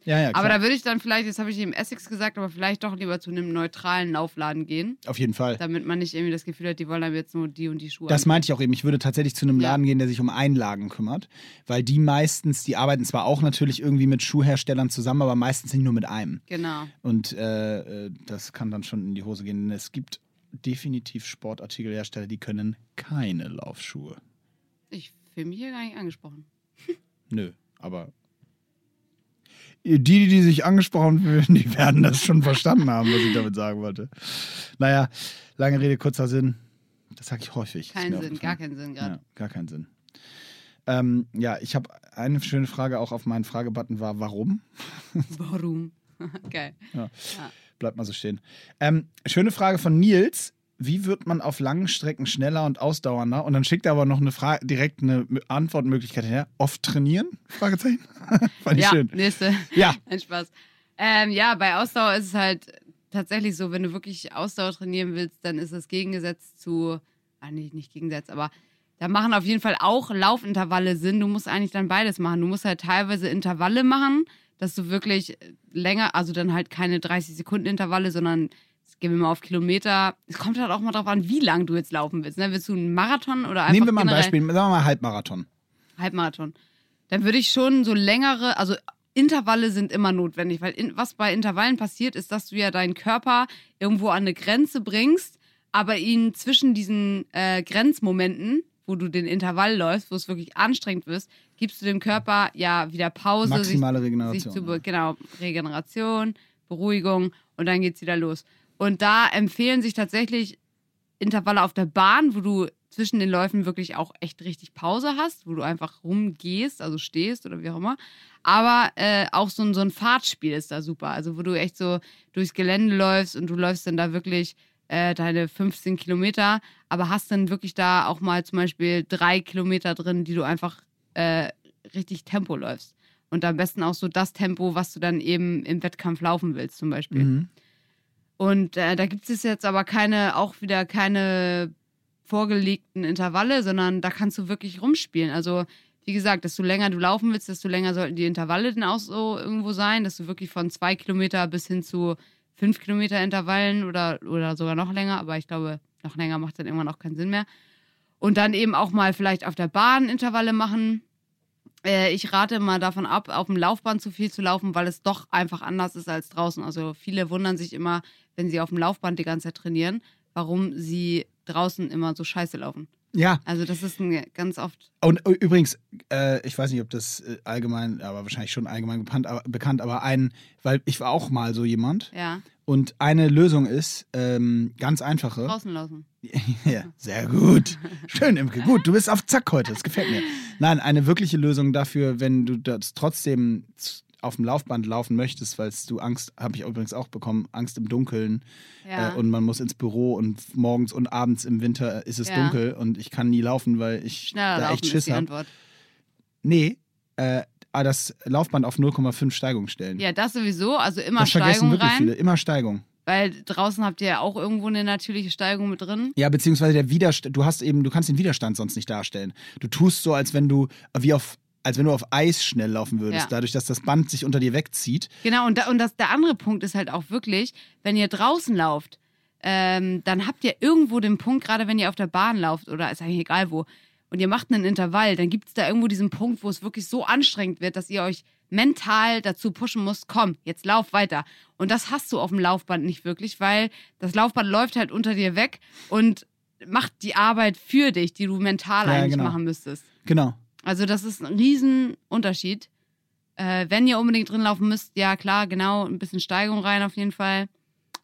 Ja, ja, klar. Aber da würde ich dann vielleicht, jetzt habe ich eben Essex gesagt, aber vielleicht doch lieber zu einem neutralen Laufladen gehen, Auf jeden Fall. damit man nicht irgendwie das Gefühl hat, die wollen einem jetzt nur die und die Schuhe. Das meinte ich auch eben. Ich würde tatsächlich zu einem Ja. Laden gehen, der sich um Einlagen kümmert. Weil die meistens, die arbeiten zwar auch natürlich irgendwie mit Schuhherstellern zusammen, aber meistens nicht nur mit einem. genau. Und äh, äh, das kann dann schon in die Hose gehen. Es gibt definitiv Sportartikelhersteller, die können keine Laufschuhe. Ich fühle mich hier gar nicht angesprochen. Nö, aber. Die, die sich angesprochen fühlen, die werden das schon verstanden haben, was ich damit sagen wollte. Naja, lange Rede, kurzer Sinn. Das sage ich häufig. Kein Sinn, aufgefallen. gar keinen Sinn gerade. Ja, gar keinen Sinn. Ähm, ja, ich habe eine schöne Frage auch auf meinen Fragebutton war, warum? Warum? Geil. Bleibt mal so stehen. Ähm, schöne Frage von Nils. Wie wird man auf langen Strecken schneller und ausdauernder? Und dann schickt er aber noch eine Frage, direkt eine Antwortmöglichkeit her. Oft trainieren? Fragezeichen. Fand ich Ja, schön. nächste. Ja, Ein Spaß. Ähm, ja, bei Ausdauer ist es halt tatsächlich so, wenn du wirklich Ausdauer trainieren willst, dann ist das Gegengesetz zu, ah nee, nicht Gegensatz, aber da machen auf jeden Fall auch Laufintervalle Sinn. Du musst eigentlich dann beides machen. Du musst halt teilweise Intervalle machen, dass du wirklich länger, also dann halt keine 30 Sekunden Intervalle, sondern gehen wir mal auf Kilometer. Es kommt halt auch mal drauf an, wie lang du jetzt laufen willst. Ne? Willst du einen Marathon oder einfach nehmen wir mal ein Beispiel. Sagen wir mal Halbmarathon. Halbmarathon, dann würde ich schon so längere, also Intervalle sind immer notwendig, weil in, was bei Intervallen passiert, ist, dass du ja deinen Körper irgendwo an eine Grenze bringst, aber ihn zwischen diesen äh, Grenzmomenten, wo du den Intervall läufst, wo es wirklich anstrengend wirst, gibst du dem Körper ja wieder Pause. Maximale sich, Regeneration. Sich zu, genau, Regeneration, Beruhigung und dann geht's wieder los. Und da empfehlen sich tatsächlich Intervalle auf der Bahn, wo du zwischen den Läufen wirklich auch echt richtig Pause hast, wo du einfach rumgehst, also stehst oder wie auch immer. Aber äh, auch so ein, so ein Fahrtspiel ist da super. Also wo du echt so durchs Gelände läufst und du läufst dann da wirklich äh, deine 15 Kilometer, aber hast dann wirklich da auch mal zum Beispiel drei Kilometer drin, die du einfach äh, richtig Tempo läufst. Und am besten auch so das Tempo, was du dann eben im Wettkampf laufen willst, zum Beispiel. Mhm. Und äh, da gibt es jetzt aber keine, auch wieder keine vorgelegten Intervalle, sondern da kannst du wirklich rumspielen. Also, wie gesagt, desto länger du laufen willst, desto länger sollten die Intervalle dann auch so irgendwo sein, dass du wirklich von zwei Kilometer bis hin zu fünf Kilometer Intervallen oder, oder sogar noch länger, aber ich glaube, noch länger macht dann irgendwann auch keinen Sinn mehr. Und dann eben auch mal vielleicht auf der Bahn Intervalle machen. Äh, ich rate mal davon ab, auf dem Laufband zu viel zu laufen, weil es doch einfach anders ist als draußen. Also viele wundern sich immer, wenn sie auf dem Laufband die ganze Zeit trainieren, warum sie draußen immer so scheiße laufen. Ja, Also das ist ein, ganz oft. und äh, übrigens, äh, ich weiß nicht, ob das äh, allgemein, aber wahrscheinlich schon allgemein bekannt aber, bekannt, aber ein, weil ich war auch mal so jemand Ja, und eine Lösung ist, ähm, ganz einfache. draußen laufen. Ja, sehr gut. Schön, Imke. Gut, du bist auf Zack heute. Das gefällt mir. Nein, eine wirkliche Lösung dafür, wenn du das trotzdem auf dem Laufband laufen möchtest, weil du Angst, habe ich übrigens auch bekommen, Angst im Dunkeln Ja. äh, und man muss ins Büro und morgens und abends im Winter ist es Ja. dunkel und ich kann nie laufen, weil ich Schneller da echt Schiss habe. Nee, äh, das Laufband auf 0,5 Steigung stellen. Ja, das sowieso. Also immer das vergessen Steigung wirklich rein. viele. Immer Steigung. Weil draußen habt ihr ja auch irgendwo eine natürliche Steigung mit drin. Ja, beziehungsweise der Widerstand, du hast eben, du kannst den Widerstand sonst nicht darstellen. Du tust so, als wenn du wie auf, als wenn du auf Eis schnell laufen würdest, Ja. dadurch, dass das Band sich unter dir wegzieht. Genau, und, da, und das, der andere Punkt ist halt auch wirklich, wenn ihr draußen lauft, ähm, dann habt ihr irgendwo den Punkt, gerade wenn ihr auf der Bahn lauft oder ist eigentlich egal wo, und ihr macht einen Intervall, dann gibt es da irgendwo diesen Punkt, wo es wirklich so anstrengend wird, dass ihr euch mental dazu pushen müsst, komm, jetzt lauf weiter. Und das hast du auf dem Laufband nicht wirklich, weil das Laufband läuft halt unter dir weg und macht die Arbeit für dich, die du mental Ja, eigentlich genau. machen müsstest. Genau. Also das ist ein Riesenunterschied. Äh, wenn ihr unbedingt drin laufen müsst, ja klar, genau, ein bisschen Steigung rein auf jeden Fall.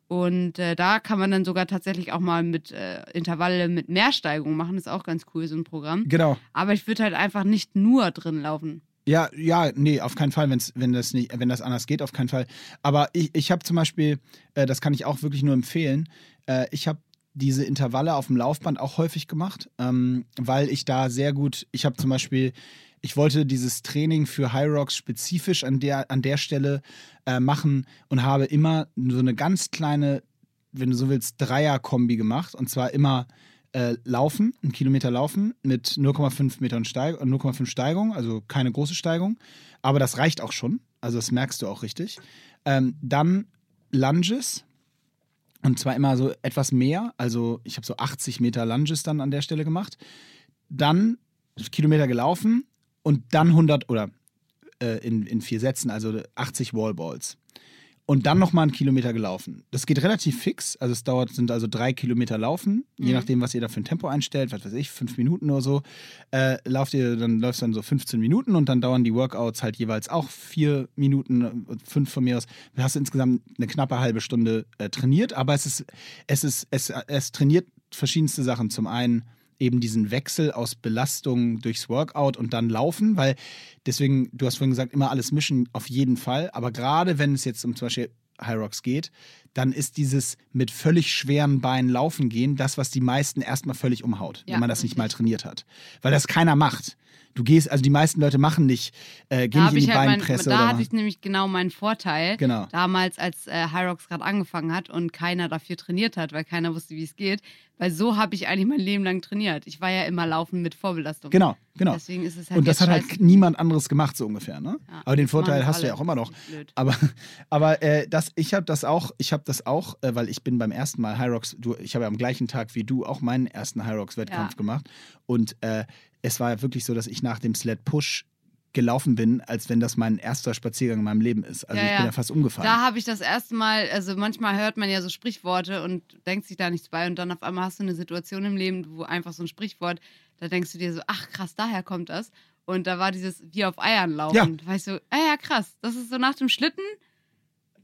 Und äh, da kann man dann sogar tatsächlich auch mal mit äh, Intervalle mit mehr Steigung machen. Das ist auch ganz cool, so ein Programm. Genau. Aber ich würde halt einfach nicht nur drin laufen. Ja, ja, nee, auf keinen Fall, wenn's, wenn das nicht, wenn das anders geht, auf keinen Fall. Aber ich, ich habe zum Beispiel, äh, das kann ich auch wirklich nur empfehlen, äh, ich habe diese Intervalle auf dem Laufband auch häufig gemacht, ähm, weil ich da sehr gut, ich habe zum Beispiel, ich wollte dieses Training für High Rocks spezifisch an der, an der Stelle äh, machen und habe immer so eine ganz kleine, wenn du so willst, Dreier-Kombi gemacht. Und zwar immer äh, laufen, einen Kilometer laufen mit 0,5 Metern Steig 0,5 Steigung, also keine große Steigung. Aber das reicht auch schon. Also das merkst du auch richtig. Ähm, dann Lunges. Und zwar immer so etwas mehr. Also ich habe so 80 Meter Lunges dann an der Stelle gemacht. Dann Kilometer gelaufen und dann 100 oder äh, in, in vier Sätzen, also 80 Wallballs. Und dann nochmal einen Kilometer gelaufen. Das geht relativ fix. Also es dauert, sind also drei Kilometer laufen, je Mhm. nachdem, was ihr da für ein Tempo einstellt, was weiß ich, fünf Minuten oder so. Äh, lauft ihr, dann läufst dann so 15 Minuten und dann dauern die Workouts halt jeweils auch vier Minuten, äh, fünf von mir aus. Dann hast du insgesamt eine knappe halbe Stunde äh, trainiert, aber es ist, es ist, es, es trainiert verschiedenste Sachen. Zum einen eben diesen Wechsel aus Belastung durchs Workout und dann Laufen, weil deswegen, du hast vorhin gesagt, immer alles mischen, auf jeden Fall. Aber gerade wenn es jetzt um zum Beispiel High Rocks geht, dann ist dieses mit völlig schweren Beinen laufen gehen das, was die meisten erstmal völlig umhaut, Ja, wenn man das nicht richtig. mal trainiert hat. Weil das keiner macht. Du gehst, also die meisten Leute machen nicht, äh, gehen nicht in die halt mein, Beinpresse da oder hatte ich nämlich genau meinen Vorteil. Genau. Damals, als äh, Hyrox gerade angefangen hat und keiner dafür trainiert hat, weil keiner wusste, wie es geht. Weil so habe ich eigentlich mein Leben lang trainiert. Ich war ja immer laufen mit Vorbelastung. Genau, genau. Deswegen ist es halt Und das hat scheiße. halt niemand anderes gemacht, so ungefähr. Ne? Ja, Aber den Vorteil hast du ja auch immer noch. Aber, aber äh, das, ich habe das auch, ich habe das auch, äh, weil ich bin beim ersten Mal High Rocks, du, ich habe ja am gleichen Tag wie du auch meinen ersten High Rocks Wettkampf Ja. gemacht und äh, es war ja wirklich so, dass ich nach dem Sled Push gelaufen bin, als wenn das mein erster Spaziergang in meinem Leben ist. Also Ja, ich ja. bin ja fast umgefallen. Da habe ich das erste Mal, also manchmal hört man ja so Sprichworte und denkt sich da nichts bei und dann auf einmal hast du eine Situation im Leben, wo einfach so ein Sprichwort, da denkst du dir so, ach krass, daher kommt das. Und da war dieses wie auf Eiern laufen. Ja. Da war ich so, ah ja, krass, das ist so nach dem Schlitten,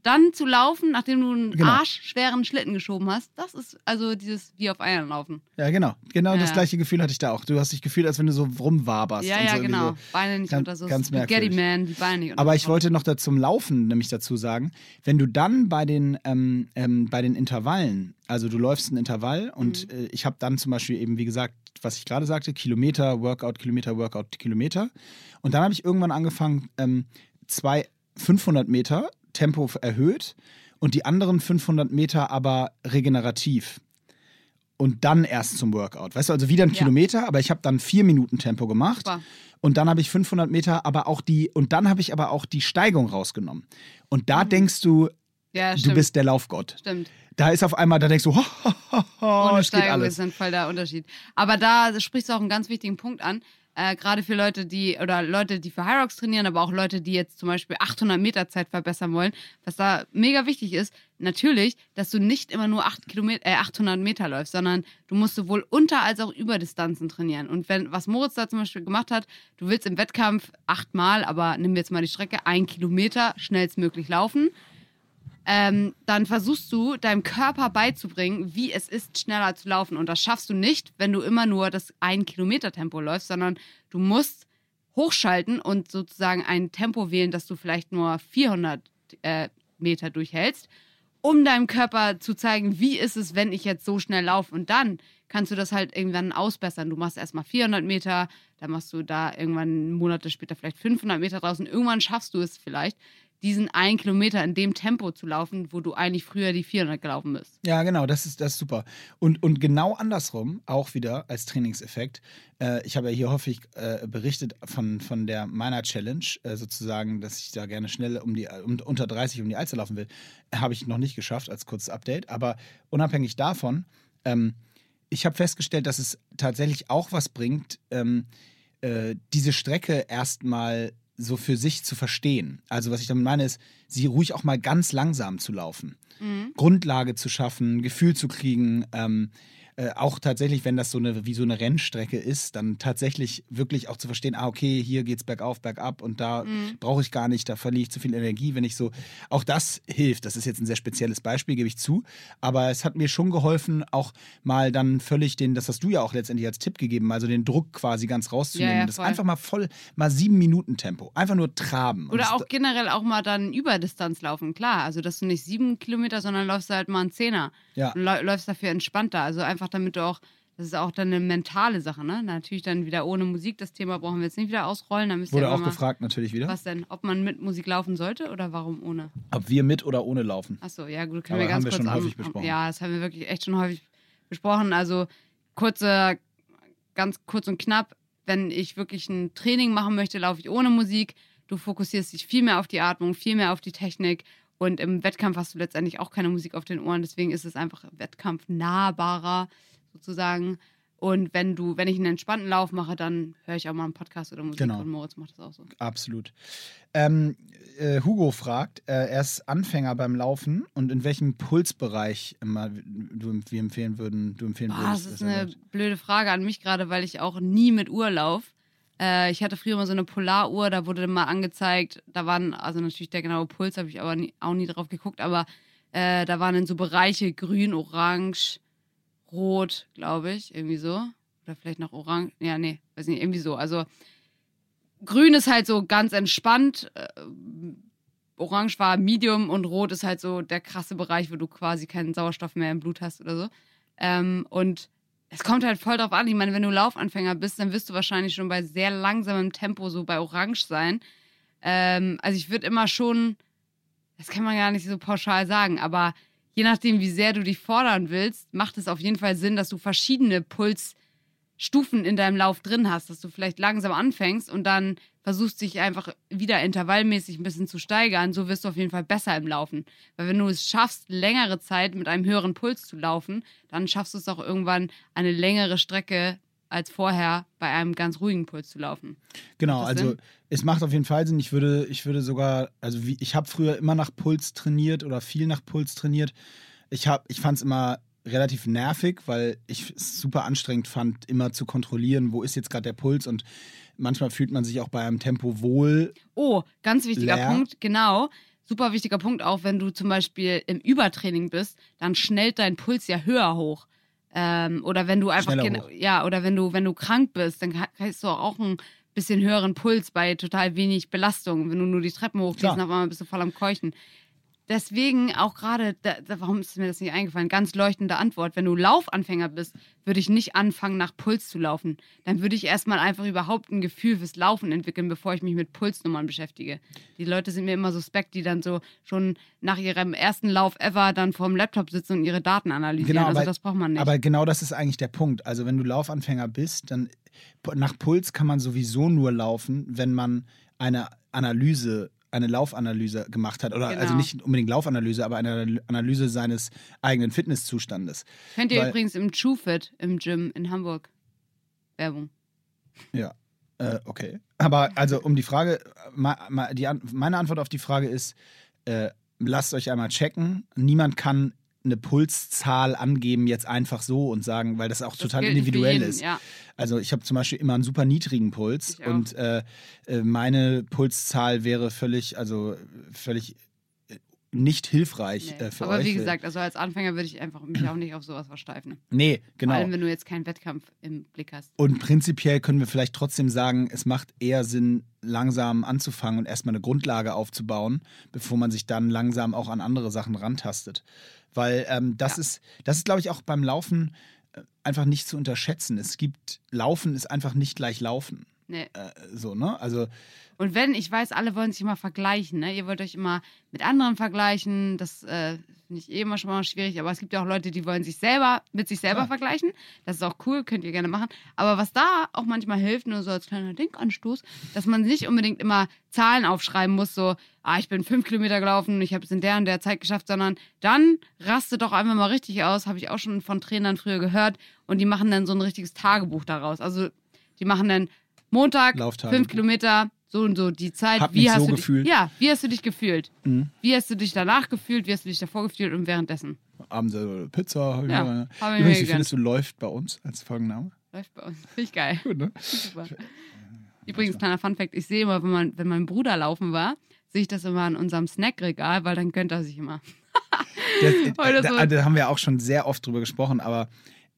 dann zu laufen, nachdem du einen Genau. arschschweren Schlitten geschoben hast, das ist also dieses wie auf Eiern laufen. ja, genau. Genau das Ja. gleiche Gefühl hatte ich da auch. Du hast dich gefühlt, als wenn du so rumwaberst. ja, ja, so genau. So. Beine nicht Ganz- unter so ganz Spaghetti merkwürdig. Man, die Beine nicht unter Aber ich wollte noch da zum Laufen nämlich dazu sagen, wenn du dann bei den, ähm, ähm, bei den Intervallen, also du läufst ein Intervall und Mhm. äh, ich habe dann zum Beispiel eben, wie gesagt, was ich gerade sagte, Kilometer, Workout, Kilometer, Workout, Kilometer. Und dann habe ich irgendwann angefangen, ähm, zwei 500 Meter Tempo erhöht und die anderen 500 Meter aber regenerativ. Und dann erst zum Workout. Weißt du, also wieder ein Ja. Kilometer, aber ich habe dann vier Minuten Tempo gemacht. Super. Und dann habe ich 500 Meter, aber auch die, und dann habe ich aber auch die Steigung rausgenommen. Und da denkst du, Ja, du Mhm. bist der Laufgott. stimmt. Da ist auf einmal, da denkst du, ho, ho, ho, ho, Ohne es geht alles. ist dann voll der Unterschied. Aber da sprichst du auch einen ganz wichtigen Punkt an. Äh, Gerade für Leute, die, oder Leute, die für Hyrox trainieren, aber auch Leute, die jetzt zum Beispiel 800 Meter Zeit verbessern wollen. Was da mega wichtig ist, natürlich, dass du nicht immer nur 8 Kilometer, äh, 800 Meter läufst, sondern du musst sowohl unter als auch über Distanzen trainieren. Und wenn, was Moritz da zum Beispiel gemacht hat, du willst im Wettkampf achtmal, aber nimm jetzt mal die Strecke, ein Kilometer schnellstmöglich laufen ähm, dann versuchst du deinem Körper beizubringen, wie es ist, schneller zu laufen. Und das schaffst du nicht, wenn du immer nur das ein Kilometer Tempo läufst, sondern du musst hochschalten und sozusagen ein Tempo wählen, dass du vielleicht nur 400 äh, Meter durchhältst, um deinem Körper zu zeigen, wie ist es, wenn ich jetzt so schnell laufe. Und dann kannst du das halt irgendwann ausbessern. Du machst erstmal 400 Meter, dann machst du da irgendwann Monate später vielleicht 500 Meter draußen. Irgendwann schaffst du es vielleicht, diesen einen Kilometer in dem Tempo zu laufen, wo du eigentlich früher die 400 gelaufen bist. Ja, genau, das ist, das ist super. Und, und genau andersrum, auch wieder als Trainingseffekt. Äh, ich habe ja hier häufig äh, berichtet von, von der meiner Challenge, äh, sozusagen, dass ich da gerne schnell um die um, unter 30 um die Alster laufen will. Habe ich noch nicht geschafft als kurzes Update. Aber unabhängig davon, ähm, ich habe festgestellt, dass es tatsächlich auch was bringt, ähm, äh, diese Strecke erstmal so für sich zu verstehen. Also was ich damit meine, ist, sie ruhig auch mal ganz langsam zu laufen. Grundlage zu schaffen, Gefühl zu kriegen, ähm, äh, auch tatsächlich, wenn das so eine, wie so eine Rennstrecke ist, dann tatsächlich wirklich auch zu verstehen, ah, okay, hier geht's bergauf, bergab und da Mhm. brauche ich gar nicht, da verliere ich zu viel Energie, wenn ich so, auch das hilft. Das ist jetzt ein sehr spezielles Beispiel, gebe ich zu, aber es hat mir schon geholfen, auch mal dann völlig den, das hast du ja auch letztendlich als Tipp gegeben, also den Druck quasi ganz rauszunehmen. Ja, ja, das einfach mal voll, mal sieben Minuten Tempo, einfach nur traben. Oder auch generell auch mal dann Überdistanz laufen, klar. Also, dass du nicht sieben Kilometer, sondern läufst halt mal einen Zehner. Ja. Und läu- läufst dafür entspannter. Also einfach damit du auch, das ist auch dann eine mentale Sache, ne? Natürlich dann wieder ohne Musik. Das Thema brauchen wir jetzt nicht wieder ausrollen. Da Wurde aber auch mal, gefragt natürlich wieder, Was denn? Ob man mit Musik laufen sollte oder warum ohne? ob wir mit oder ohne laufen. Achso, ja gut, können Aber wir ganz haben wir kurz schon an, häufig besprochen. Ja, das haben wir wirklich echt schon häufig besprochen. Also kurze, ganz kurz und knapp, wenn ich wirklich ein Training machen möchte, laufe ich ohne Musik. Du fokussierst dich viel mehr auf die Atmung, viel mehr auf die Technik. Und im Wettkampf hast du letztendlich auch keine Musik auf den Ohren. Deswegen ist es einfach wettkampfnahbarer sozusagen. Und wenn du, wenn ich einen entspannten Lauf mache, dann höre ich auch mal einen Podcast oder Musik. Genau. Und Moritz macht das auch so. Absolut. Ähm, äh, Hugo fragt, äh, er ist Anfänger beim Laufen und in welchem Pulsbereich immer du, wir empfehlen würden, du empfehlen Boah, würdest. das ist eine blöde Frage an mich gerade, weil ich auch nie mit Uhr laufe. Äh, ich hatte früher mal so eine Polaruhr, da wurde mal angezeigt, da waren, also natürlich der genaue Puls, habe ich aber nie, auch nie drauf geguckt, aber äh, da waren dann so Bereiche grün, orange, rot, glaube ich, irgendwie so. Oder vielleicht noch orange, ja, nee, weiß nicht, irgendwie so. Also grün ist halt so ganz entspannt, äh, orange war Medium und rot ist halt so der krasse Bereich, wo du quasi keinen Sauerstoff mehr im Blut hast oder so. Ähm, und es kommt halt voll drauf an. Ich meine, wenn du Laufanfänger bist, dann wirst du wahrscheinlich schon bei sehr langsamem Tempo so bei Orange sein. Ähm, also ich würde immer schon, das kann man gar nicht so pauschal sagen, aber je nachdem, wie sehr du dich fordern willst, macht es auf jeden Fall Sinn, dass du verschiedene Pulsstufen in deinem Lauf drin hast, dass du vielleicht langsam anfängst und dann versuchst dich einfach wieder intervallmäßig ein bisschen zu steigern, so wirst du auf jeden Fall besser im Laufen. Weil wenn du es schaffst, längere Zeit mit einem höheren Puls zu laufen, dann schaffst du es auch irgendwann, eine längere Strecke als vorher bei einem ganz ruhigen Puls zu laufen. Genau, also Sinn? es macht auf jeden Fall Sinn. Ich würde, ich würde sogar, also wie, ich habe früher immer nach Puls trainiert oder viel nach Puls trainiert. Ich, hab- ich fand es immer relativ nervig, weil ich es super anstrengend fand, immer zu kontrollieren, wo ist jetzt gerade der Puls und manchmal fühlt man sich auch bei einem Tempo wohl. Oh, ganz wichtiger Leer. Punkt, genau. Super wichtiger Punkt auch, wenn du zum Beispiel im Übertraining bist, dann schnellt dein Puls ja höher hoch. Ähm, oder wenn du einfach ja, oder wenn du, wenn du krank bist, dann ha- hast du auch einen bisschen höheren Puls bei total wenig Belastung. Wenn du nur die Treppen hochgehst, dann auf einmal bist du voll am Keuchen. Deswegen auch gerade, da, warum ist mir das nicht eingefallen? Ganz leuchtende Antwort. Wenn du Laufanfänger bist, würde ich nicht anfangen, nach Puls zu laufen. Dann würde ich erstmal einfach überhaupt ein Gefühl fürs Laufen entwickeln, bevor ich mich mit Pulsnummern beschäftige. Die Leute sind mir immer suspekt, die dann so schon nach ihrem ersten Lauf ever dann vorm Laptop sitzen und ihre Daten analysieren. also das braucht man nicht. Aber genau das ist eigentlich der Punkt. Also wenn du Laufanfänger bist, dann nach Puls kann man sowieso nur laufen, wenn man eine Analyse, eine Laufanalyse gemacht hat. Oder Genau. also nicht unbedingt Laufanalyse, aber eine Analyse seines eigenen Fitnesszustandes. Könnt ihr weil- übrigens im TrueFit im Gym in Hamburg Werbung. Ja. Äh, okay. Aber also um die Frage, meine Antwort auf die Frage ist, äh, lasst euch einmal checken. Niemand kann eine Pulszahl angeben, jetzt einfach so und sagen, weil das auch Das total individuell jeden, ist. Ja. Also ich habe zum Beispiel immer einen super niedrigen Puls und äh, äh, meine Pulszahl wäre völlig, also völlig äh, nicht hilfreich Nee. äh, für Aber euch. wie gesagt, also als Anfänger würde ich einfach mich auch nicht auf sowas versteifen. Nee, Vor genau. allem, wenn du jetzt keinen Wettkampf im Blick hast. Und prinzipiell können wir vielleicht trotzdem sagen, es macht eher Sinn, langsam anzufangen und erstmal eine Grundlage aufzubauen, bevor man sich dann langsam auch an andere Sachen rantastet. Weil ähm, das Ja. ist, das ist, glaube ich, auch beim Laufen äh, einfach nicht zu unterschätzen. Es gibt, Laufen ist einfach nicht gleich Laufen. Nee. Äh, so, ne? Also, Und wenn, ich weiß, alle wollen sich immer vergleichen, ne? Ihr wollt euch immer mit anderen vergleichen. Das äh, finde ich eh immer schon mal schwierig, aber es gibt ja auch Leute, die wollen sich selber mit sich selber Klar. vergleichen. Das ist auch cool, könnt ihr gerne machen. Aber was da auch manchmal hilft, nur so als kleiner Denkanstoß, dass man nicht unbedingt immer Zahlen aufschreiben muss, so, ah, ich bin fünf Kilometer gelaufen, ich habe es in der und der Zeit geschafft, sondern dann raste doch einfach mal richtig aus, habe ich auch schon von Trainern früher gehört. Und die machen dann so ein richtiges Tagebuch daraus. Also die machen dann Montag, Lauftagebuch. fünf Kilometer, so und so die Zeit. Hab wie mich hast so du gefühlt. Dich, ja, wie hast du dich gefühlt? Mhm. Wie hast du dich danach gefühlt? Wie hast du dich davor gefühlt und währenddessen? abends äh, Pizza. Ja, mir Übrigens, wie findest du läuft bei uns als Folgenname? Läuft bei uns. Finde ich geil. Gut, ne? Super. Übrigens, kleiner Funfact, ich sehe immer, wenn, man, wenn mein Bruder laufen war, sehe ich das immer an unserem Snackregal, weil dann gönnt er sich immer. Das, da, so. da haben wir auch schon sehr oft drüber gesprochen, aber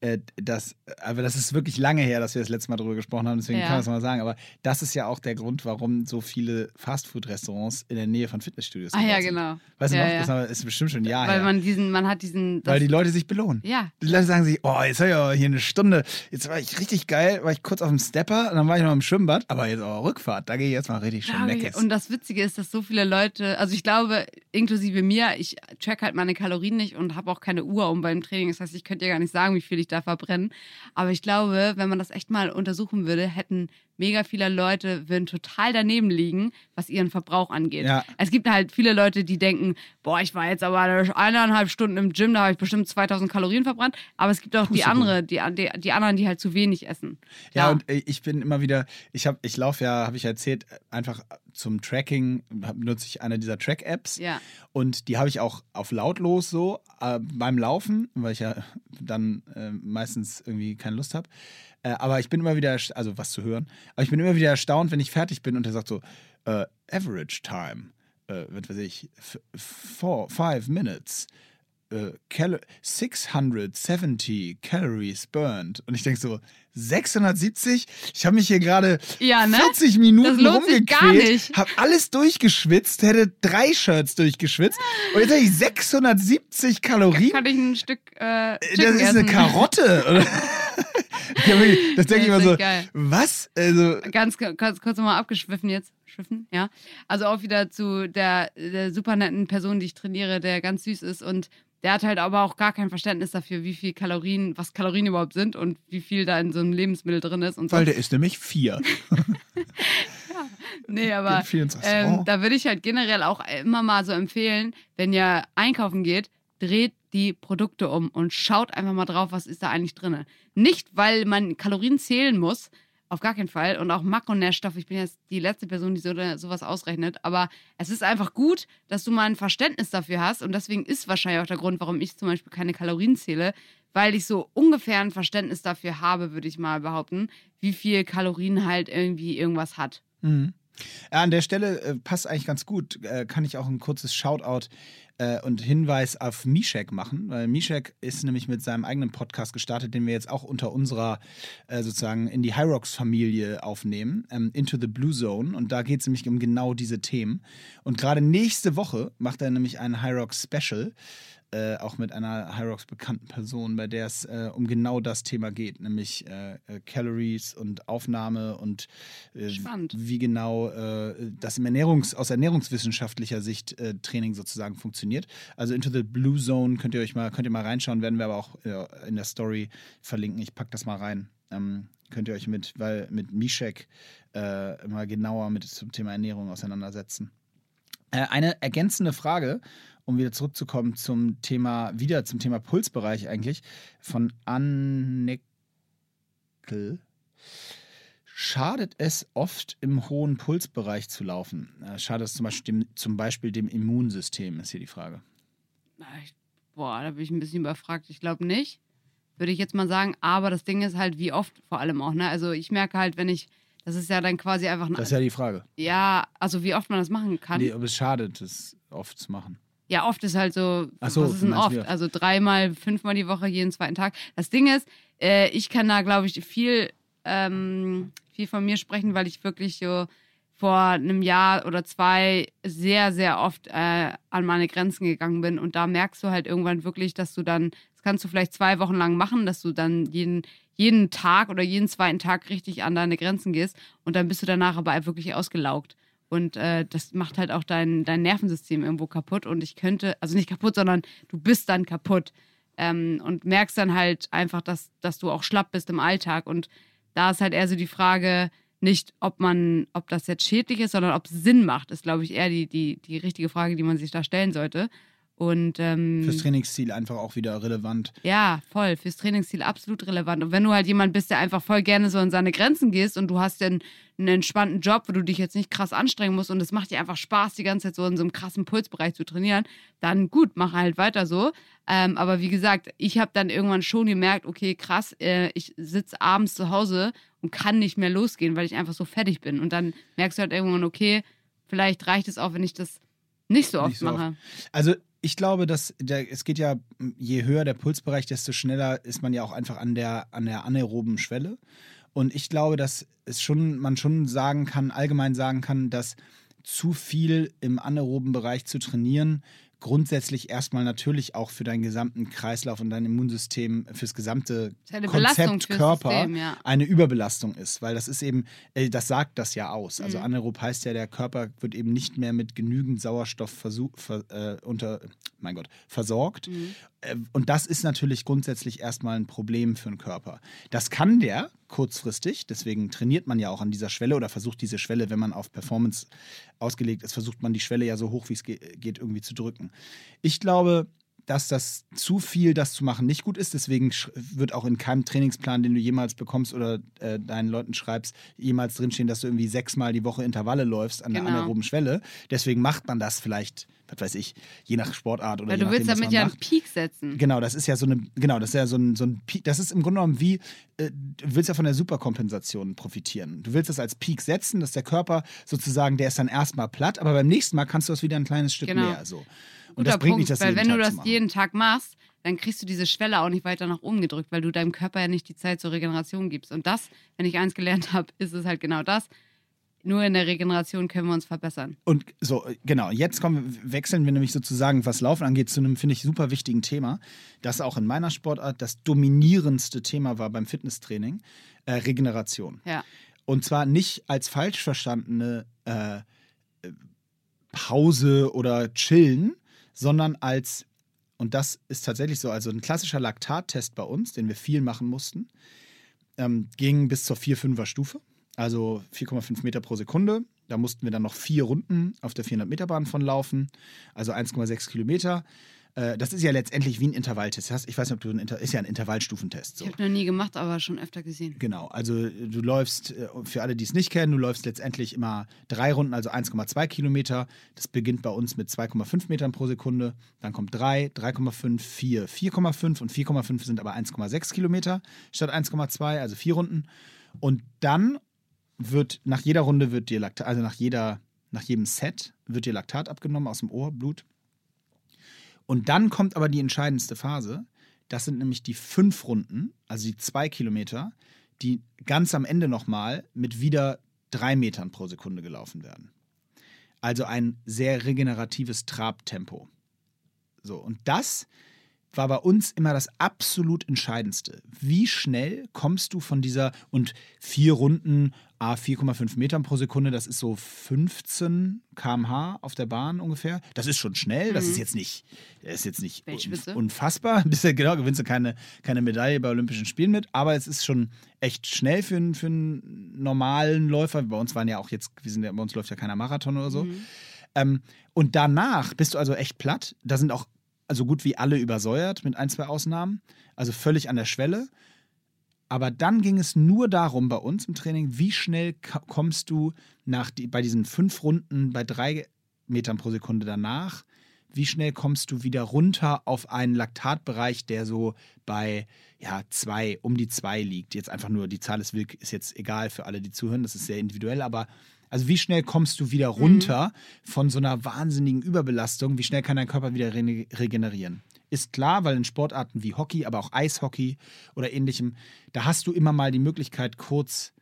äh, das, aber das ist wirklich lange her, dass wir das letzte Mal drüber gesprochen haben, deswegen Ja. kann man das mal sagen. Aber das ist ja auch der Grund, warum so viele Fastfood-Restaurants in der Nähe von Fitnessstudios Ah ja, sind. genau. Weißt du ja, noch? Ja. Das ist bestimmt schon ein Jahr weil her. man diesen, man hat diesen. Weil die Leute sich belohnen. ja, Die Leute sagen sich, oh, jetzt habe ich aber hier eine Stunde, jetzt war ich richtig geil, war ich kurz auf dem Stepper und dann war ich noch im Schwimmbad, aber jetzt aber Rückfahrt, da gehe ich jetzt mal richtig schön. Meckes. Und das Witzige ist, dass so viele Leute, also ich glaube, inklusive mir, ich track halt meine Kalorien nicht und habe auch keine Uhr um beim Training. Das heißt, ich könnte ja gar nicht sagen, wie viel ich da verbrenne. Aber ich glaube, wenn man das echt mal untersuchen würde, hätten mega viele Leute, würden total daneben liegen, was ihren Verbrauch angeht. Ja. Es gibt halt viele Leute, die denken, boah, ich war jetzt aber eineinhalb Stunden im Gym, da habe ich bestimmt 2000 Kalorien verbrannt. Aber es gibt auch die andere, die, die, die anderen, die halt zu wenig essen. Ja, und äh, ich bin immer wieder, ich habe, ich laufe ja, habe ich ja erzählt, einfach zum Tracking benutze ich eine dieser Track-Apps. Ja. Und die habe ich auch auf lautlos so äh, beim Laufen, weil ich ja dann äh, meistens irgendwie keine Lust habe. Äh, aber ich bin immer wieder, also was zu hören, aber ich bin immer wieder erstaunt, wenn ich fertig bin und der sagt so, äh, Average Time, äh, was weiß ich, four, five minutes. Äh, Cal 670 Calories burned. Und ich denke so, 670? Ich habe mich hier gerade Ja, ne? 40 Minuten Das rumgequält, habe alles durchgeschwitzt, hätte drei Shirts durchgeschwitzt und jetzt habe ich 670 Kalorien. Kann ich ein Stück äh, Das Chicken ist eine essen? Karotte. das denke ich immer so, geil. was? Also, Ganz, ganz kurz nochmal abgeschwiffen jetzt. Schwiffen, ja. Also auch wieder zu der, der super netten Person, die ich trainiere, der ganz süß ist und der hat halt aber auch gar kein Verständnis dafür, wie viel Kalorien, was Kalorien überhaupt sind und wie viel da in so einem Lebensmittel drin ist und so. weil der ist nämlich vier. Nee, aber ähm, da würde ich halt generell auch immer mal so empfehlen, wenn ihr einkaufen geht, dreht die Produkte um und schaut einfach mal drauf, was ist da eigentlich drin. Nicht, weil man Kalorien zählen muss, auf gar keinen Fall. Und auch Makronährstoffe, ich bin jetzt die letzte Person, die so, sowas ausrechnet. Aber es ist einfach gut, dass du mal ein Verständnis dafür hast. Und deswegen ist wahrscheinlich auch der Grund, warum ich zum Beispiel keine Kalorien zähle, weil ich so ungefähr ein Verständnis dafür habe, würde ich mal behaupten, wie viel Kalorien halt irgendwie irgendwas hat. Mhm. Ja, an der Stelle äh, passt eigentlich ganz gut. Äh, kann ich auch ein kurzes Shoutout äh, und Hinweis auf Mishek machen, weil Mishek ist nämlich mit seinem eigenen Podcast gestartet, den wir jetzt auch unter unserer äh, sozusagen in die Hyrox-Familie aufnehmen, ähm, Into the Blue Zone. Und da geht es nämlich um genau diese Themen. Und gerade nächste Woche macht er nämlich ein Hyrox Special äh, auch mit einer Hyrox bekannten Person, bei der es äh, um genau das Thema geht, nämlich äh, äh Calories und Aufnahme und äh, wie genau das im Ernährungs aus ernährungswissenschaftlicher Sicht Training sozusagen funktioniert. Also Into the Blue Zone könnt ihr euch mal könnt ihr mal reinschauen, werden wir aber auch in der Story verlinken. Ich packe das mal rein. Ähm, könnt ihr euch mit, weil mit Mishek mal genauer mit zum Thema Ernährung auseinandersetzen. Eine ergänzende Frage, um wieder zurückzukommen zum Thema, wieder zum Thema Pulsbereich eigentlich, von Anneckel. Schadet es oft im hohen Pulsbereich zu laufen? Äh, schadet es zum Beispiel dem, zum Beispiel dem Immunsystem, ist hier die Frage. Boah, da bin ich ein bisschen überfragt. Ich glaube nicht, würde ich jetzt mal sagen. Aber das Ding ist halt, wie oft vor allem auch. Ne? Also ich merke halt, wenn ich das ist ja dann quasi einfach ein. Das ist ja die Frage. Ja, also wie oft man das machen kann. Nee, ob es schadet, das oft zu machen. Ja, oft ist halt so, so was ist denn oft? Also dreimal, fünfmal die Woche, jeden zweiten Tag. Das Ding ist, äh, ich kann da, glaube ich, viel, ähm, viel von mir sprechen, weil ich wirklich so vor einem Jahr oder zwei sehr, sehr oft äh, an meine Grenzen gegangen bin. Und da merkst du halt irgendwann wirklich, dass du dann, das kannst du vielleicht zwei Wochen lang machen, dass du dann jeden, jeden Tag oder jeden zweiten Tag richtig an deine Grenzen gehst. Und dann bist du danach aber wirklich ausgelaugt. Und äh, das macht halt auch dein, dein Nervensystem irgendwo kaputt. Und ich könnte, also nicht kaputt, sondern du bist dann kaputt. Ähm, und merkst dann halt einfach, dass, dass du auch schlapp bist im Alltag. Und da ist halt eher so die Frage, nicht, ob man, ob das jetzt schädlich ist, sondern ob es Sinn macht, ist, glaube ich, eher die, die, die richtige Frage, die man sich da stellen sollte. Und, ähm, fürs Trainingsziel einfach auch wieder relevant. Ja, voll. Fürs Trainingsziel absolut relevant. Und wenn du halt jemand bist, der einfach voll gerne so in seine Grenzen gehst und du hast dann einen entspannten Job, wo du dich jetzt nicht krass anstrengen musst und es macht dir einfach Spaß, die ganze Zeit so in so einem krassen Pulsbereich zu trainieren, dann gut, mach halt weiter so. Ähm, aber wie gesagt, ich habe dann irgendwann schon gemerkt, okay, krass, äh, ich sitze abends zu Hause und kann nicht mehr losgehen, weil ich einfach so fertig bin. Und dann merkst du halt irgendwann, okay, vielleicht reicht es auch, wenn ich das nicht so oft nicht so mache. Oft. Also ich glaube, dass der, es geht ja, je höher der Pulsbereich, desto schneller ist man ja auch einfach an der, an der anaeroben Schwelle. Und ich glaube, dass es schon, man schon sagen kann, allgemein sagen kann, dass zu viel im anaeroben Bereich zu trainieren grundsätzlich erstmal natürlich auch für deinen gesamten Kreislauf und dein Immunsystem, fürs gesamte Konzept Körper System, ja. eine Überbelastung ist, weil das ist eben, äh, das sagt das ja aus. Also mhm. anaerob heißt ja, der Körper wird eben nicht mehr mit genügend Sauerstoff versuch, ver, äh, unter, mein Gott, versorgt. Mhm. Äh, und das ist natürlich grundsätzlich erstmal ein Problem für den Körper. Das kann der kurzfristig, deswegen trainiert man ja auch an dieser Schwelle oder versucht diese Schwelle, wenn man auf Performance ausgelegt ist, versucht man die Schwelle ja so hoch wie es geht irgendwie zu drücken. Ich glaube, dass das zu viel, das zu machen, nicht gut ist. Deswegen wird auch in keinem Trainingsplan, den du jemals bekommst oder äh, deinen Leuten schreibst, jemals drinstehen, dass du irgendwie sechsmal die Woche Intervalle läufst an genau. der anaeroben Schwelle. Deswegen macht man das vielleicht, was weiß ich, je nach Sportart oder Weil je du willst nachdem, damit ja einen Peak setzen. Genau, das ist ja so eine, genau, das ist ja so ein, so ein Peak. Das ist im Grunde genommen wie, äh, du willst ja von der Superkompensation profitieren. Du willst das als Peak setzen, dass der Körper sozusagen, der ist dann erstmal platt, aber beim nächsten Mal kannst du das wieder ein kleines Stück genau. mehr. So. Und das bringt Punkt, nicht, das weil wenn Tag du das jeden Tag machst, dann kriegst du diese Schwelle auch nicht weiter nach oben gedrückt, weil du deinem Körper ja nicht die Zeit zur Regeneration gibst. Und das, wenn ich eins gelernt habe, ist es halt genau das. Nur in der Regeneration können wir uns verbessern. Und so, genau, jetzt kommen, wechseln wir nämlich sozusagen, was Laufen angeht, zu einem, finde ich, super wichtigen Thema, das auch in meiner Sportart das dominierendste Thema war beim Fitnesstraining, äh, Regeneration. Ja. Und zwar nicht als falsch verstandene äh, Pause oder Chillen, sondern als, und das ist tatsächlich so, also ein klassischer Laktattest bei uns, den wir viel machen mussten, ähm, ging bis zur 4-5er Stufe, also 4,5 Meter pro Sekunde. Da mussten wir dann noch vier Runden auf der 400 Meter Bahn von laufen, also 1,6 Kilometer. Äh, das ist ja letztendlich wie ein Intervalltest. Ich weiß nicht, ob du ein Inter ist ja ein Intervallstufentest. So. Ich habe noch nie gemacht, aber schon öfter gesehen. Genau, also du läufst, äh, für alle, die es nicht kennen, du läufst letztendlich immer drei Runden, also 1,2 Kilometer. Das beginnt bei uns mit 2,5 Metern pro Sekunde. Dann kommt 3, 3,5, 4, 4,5 und 4,5 sind aber 1,6 Kilometer statt 1,2, also vier Runden. Und dann wird nach jeder Runde wird dir Laktat, also nach jeder, nach jedem Set wird dir Laktat abgenommen aus dem Ohr, Blut. Und dann kommt aber die entscheidendste Phase. Das sind nämlich die fünf Runden, also die zwei Kilometer, die ganz am Ende nochmal mit wieder drei Metern pro Sekunde gelaufen werden. Also ein sehr regeneratives Trabtempo. So, und das war bei uns immer das absolut Entscheidendste. Wie schnell kommst du von dieser und vier Runden A 4,5 Metern pro Sekunde, das ist so 15 km/h auf der Bahn ungefähr. Das ist schon schnell, das Mhm. ist jetzt nicht, ist jetzt nicht un unfassbar. Bisher genau gewinnst du keine, keine Medaille bei Olympischen Spielen mit, aber es ist schon echt schnell für, einen- für einen normalen Läufer. Bei uns waren ja auch jetzt, wir sind ja, bei uns läuft ja keiner Marathon oder so. Mhm. Ähm, und danach bist du also echt platt. Da sind auch also gut wie alle übersäuert, mit ein, zwei Ausnahmen. Also völlig an der Schwelle. Aber dann ging es nur darum bei uns im Training, wie schnell kommst du nach die, bei diesen fünf Runden bei drei Metern pro Sekunde danach, wie schnell kommst du wieder runter auf einen Laktatbereich, der so bei ja, zwei, um die zwei liegt. Jetzt einfach nur, die Zahl ist, ist jetzt egal für alle, die zuhören, das ist sehr individuell, aber also wie schnell kommst du wieder runter von so einer wahnsinnigen Überbelastung? Wie schnell kann dein Körper wieder re regenerieren? Ist klar, weil in Sportarten wie Hockey, aber auch Eishockey oder ähnlichem, da hast du immer mal die Möglichkeit, kurz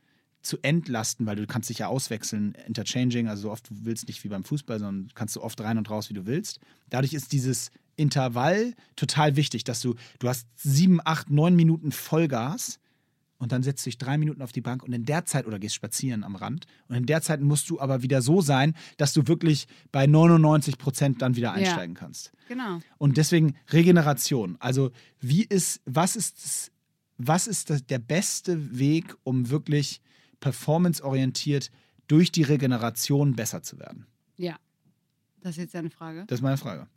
zu entlasten, weil du kannst dich ja auswechseln, interchanging, also so oft du willst nicht wie beim Fußball, sondern kannst du oft rein und raus, wie du willst. Dadurch ist dieses Intervall total wichtig, dass du, du hast sieben, acht, neun Minuten Vollgas und dann setzt du dich drei Minuten auf die Bank und in der Zeit oder gehst spazieren am Rand und in der Zeit musst du aber wieder so sein, dass du wirklich bei 99 Prozent dann wieder Ja. einsteigen kannst. Genau. Und deswegen Regeneration. Also wie ist, was ist, was ist das, der beste Weg, um wirklich performanceorientiert durch die Regeneration besser zu werden? Ja. Das ist jetzt eine Frage. Das ist meine Frage.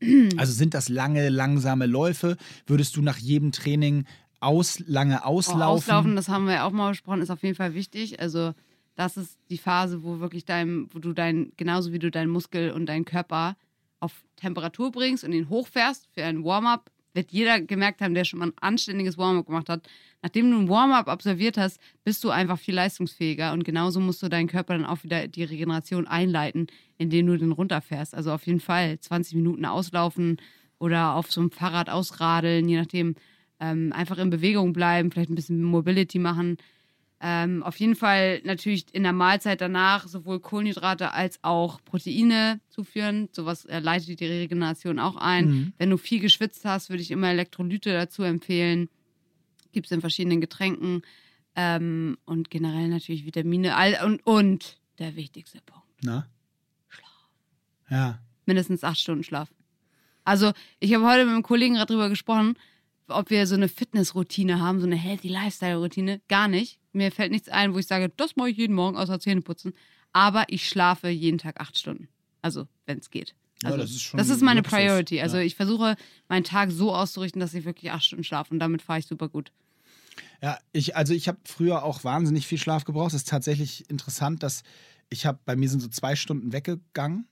Also sind das lange, langsame Läufe? Würdest du nach jedem Training aus, lange Oh, auslaufen? auslaufen, das haben wir ja auch mal besprochen, ist auf jeden Fall wichtig. Also das ist die Phase, wo wirklich dein, wo du dein, genauso wie du deinen Muskel und deinen Körper auf Temperatur bringst und ihn hochfährst für ein Warm-up, wird jeder gemerkt haben, der schon mal ein anständiges Warm-up gemacht hat. Nachdem du ein Warm-up absolviert hast, bist du einfach viel leistungsfähiger und genauso musst du deinen Körper dann auch wieder die Regeneration einleiten, indem du den runterfährst. Also auf jeden Fall 20 Minuten auslaufen oder auf so einem Fahrrad ausradeln, je nachdem. Ähm, einfach in Bewegung bleiben, vielleicht ein bisschen Mobility machen. Ähm, auf jeden Fall natürlich in der Mahlzeit danach sowohl Kohlenhydrate als auch Proteine zuführen. Sowas äh, leitet die Regeneration auch ein. Mhm. Wenn du viel geschwitzt hast, würde ich immer Elektrolyte dazu empfehlen. Gibt es in verschiedenen Getränken. Ähm, und generell natürlich Vitamine. All, und, und der wichtigste Punkt. Na? Ja. Mindestens acht Stunden Schlaf. Also, ich habe heute mit einem Kollegen gerade drüber gesprochen, ob wir so eine Fitnessroutine haben, so eine Healthy Lifestyle-Routine. Gar nicht. Mir fällt nichts ein, wo ich sage, das mache ich jeden Morgen außer Zähne putzen. Aber ich schlafe jeden Tag acht Stunden. Also, wenn es geht. Ja, Also, das ist das ist meine Luxus. Priority. Also, Ja. ich versuche, meinen Tag so auszurichten, dass ich wirklich acht Stunden schlafe. Und damit fahre ich super gut. Ja, ich, also ich habe früher auch wahnsinnig viel Schlaf gebraucht. Es ist tatsächlich interessant, dass ich habe, bei mir sind so zwei Stunden weggegangen.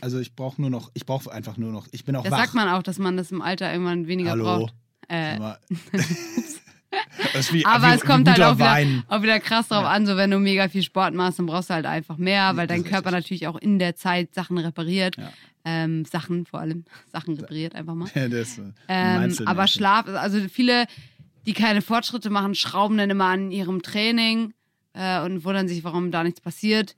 Also ich brauche nur noch, ich brauche einfach nur noch, ich bin auch Das wach. sagt man auch, dass man das im Alter irgendwann weniger Hallo. braucht. Äh, ist wie, Aber wie, es kommt halt auch wieder, auch wieder krass drauf Ja. an, so wenn du mega viel Sport machst, dann brauchst du halt einfach mehr, weil das dein Körper natürlich auch in der Zeit Sachen repariert. Ja. Ähm, Sachen vor allem, Sachen repariert einfach mal. Ja, das, äh, Ähm, aber Schlaf, also viele, die keine Fortschritte machen, schrauben dann immer an ihrem Training äh, und wundern sich, warum da nichts passiert.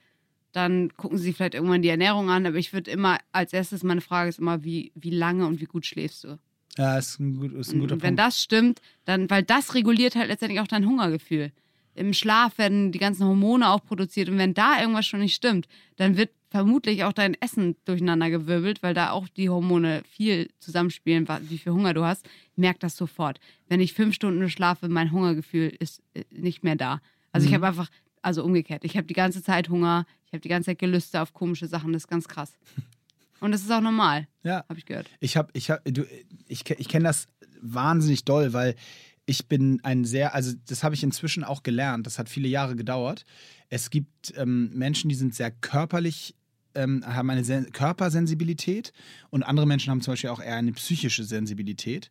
Dann gucken sie sich vielleicht irgendwann die Ernährung an, aber ich würde immer, als erstes, meine Frage ist immer, wie, wie lange und wie gut schläfst du? Ja, ist ein, gut, ist ein guter Und wenn Punkt. das stimmt, dann, weil das reguliert halt letztendlich auch dein Hungergefühl. Im Schlaf werden die ganzen Hormone auch produziert und wenn da irgendwas schon nicht stimmt, dann wird vermutlich auch dein Essen durcheinander gewirbelt, weil da auch die Hormone viel zusammenspielen, wie viel Hunger du hast. Merk das sofort. Wenn ich fünf Stunden schlafe, mein Hungergefühl ist äh, nicht mehr da. Also ich Mhm. habe einfach, also umgekehrt, ich habe die ganze Zeit Hunger, ich habe die ganze Zeit Gelüste auf komische Sachen, das ist ganz krass. Und das ist auch normal, Ja. habe ich gehört. Ich habe, ich habe, du, ich, ich kenne das wahnsinnig doll, weil ich bin ein sehr, also das habe ich inzwischen auch gelernt. Das hat viele Jahre gedauert. Es gibt ähm, Menschen, die sind sehr körperlich, ähm, haben eine Sen Körpersensibilität und andere Menschen haben zum Beispiel auch eher eine psychische Sensibilität.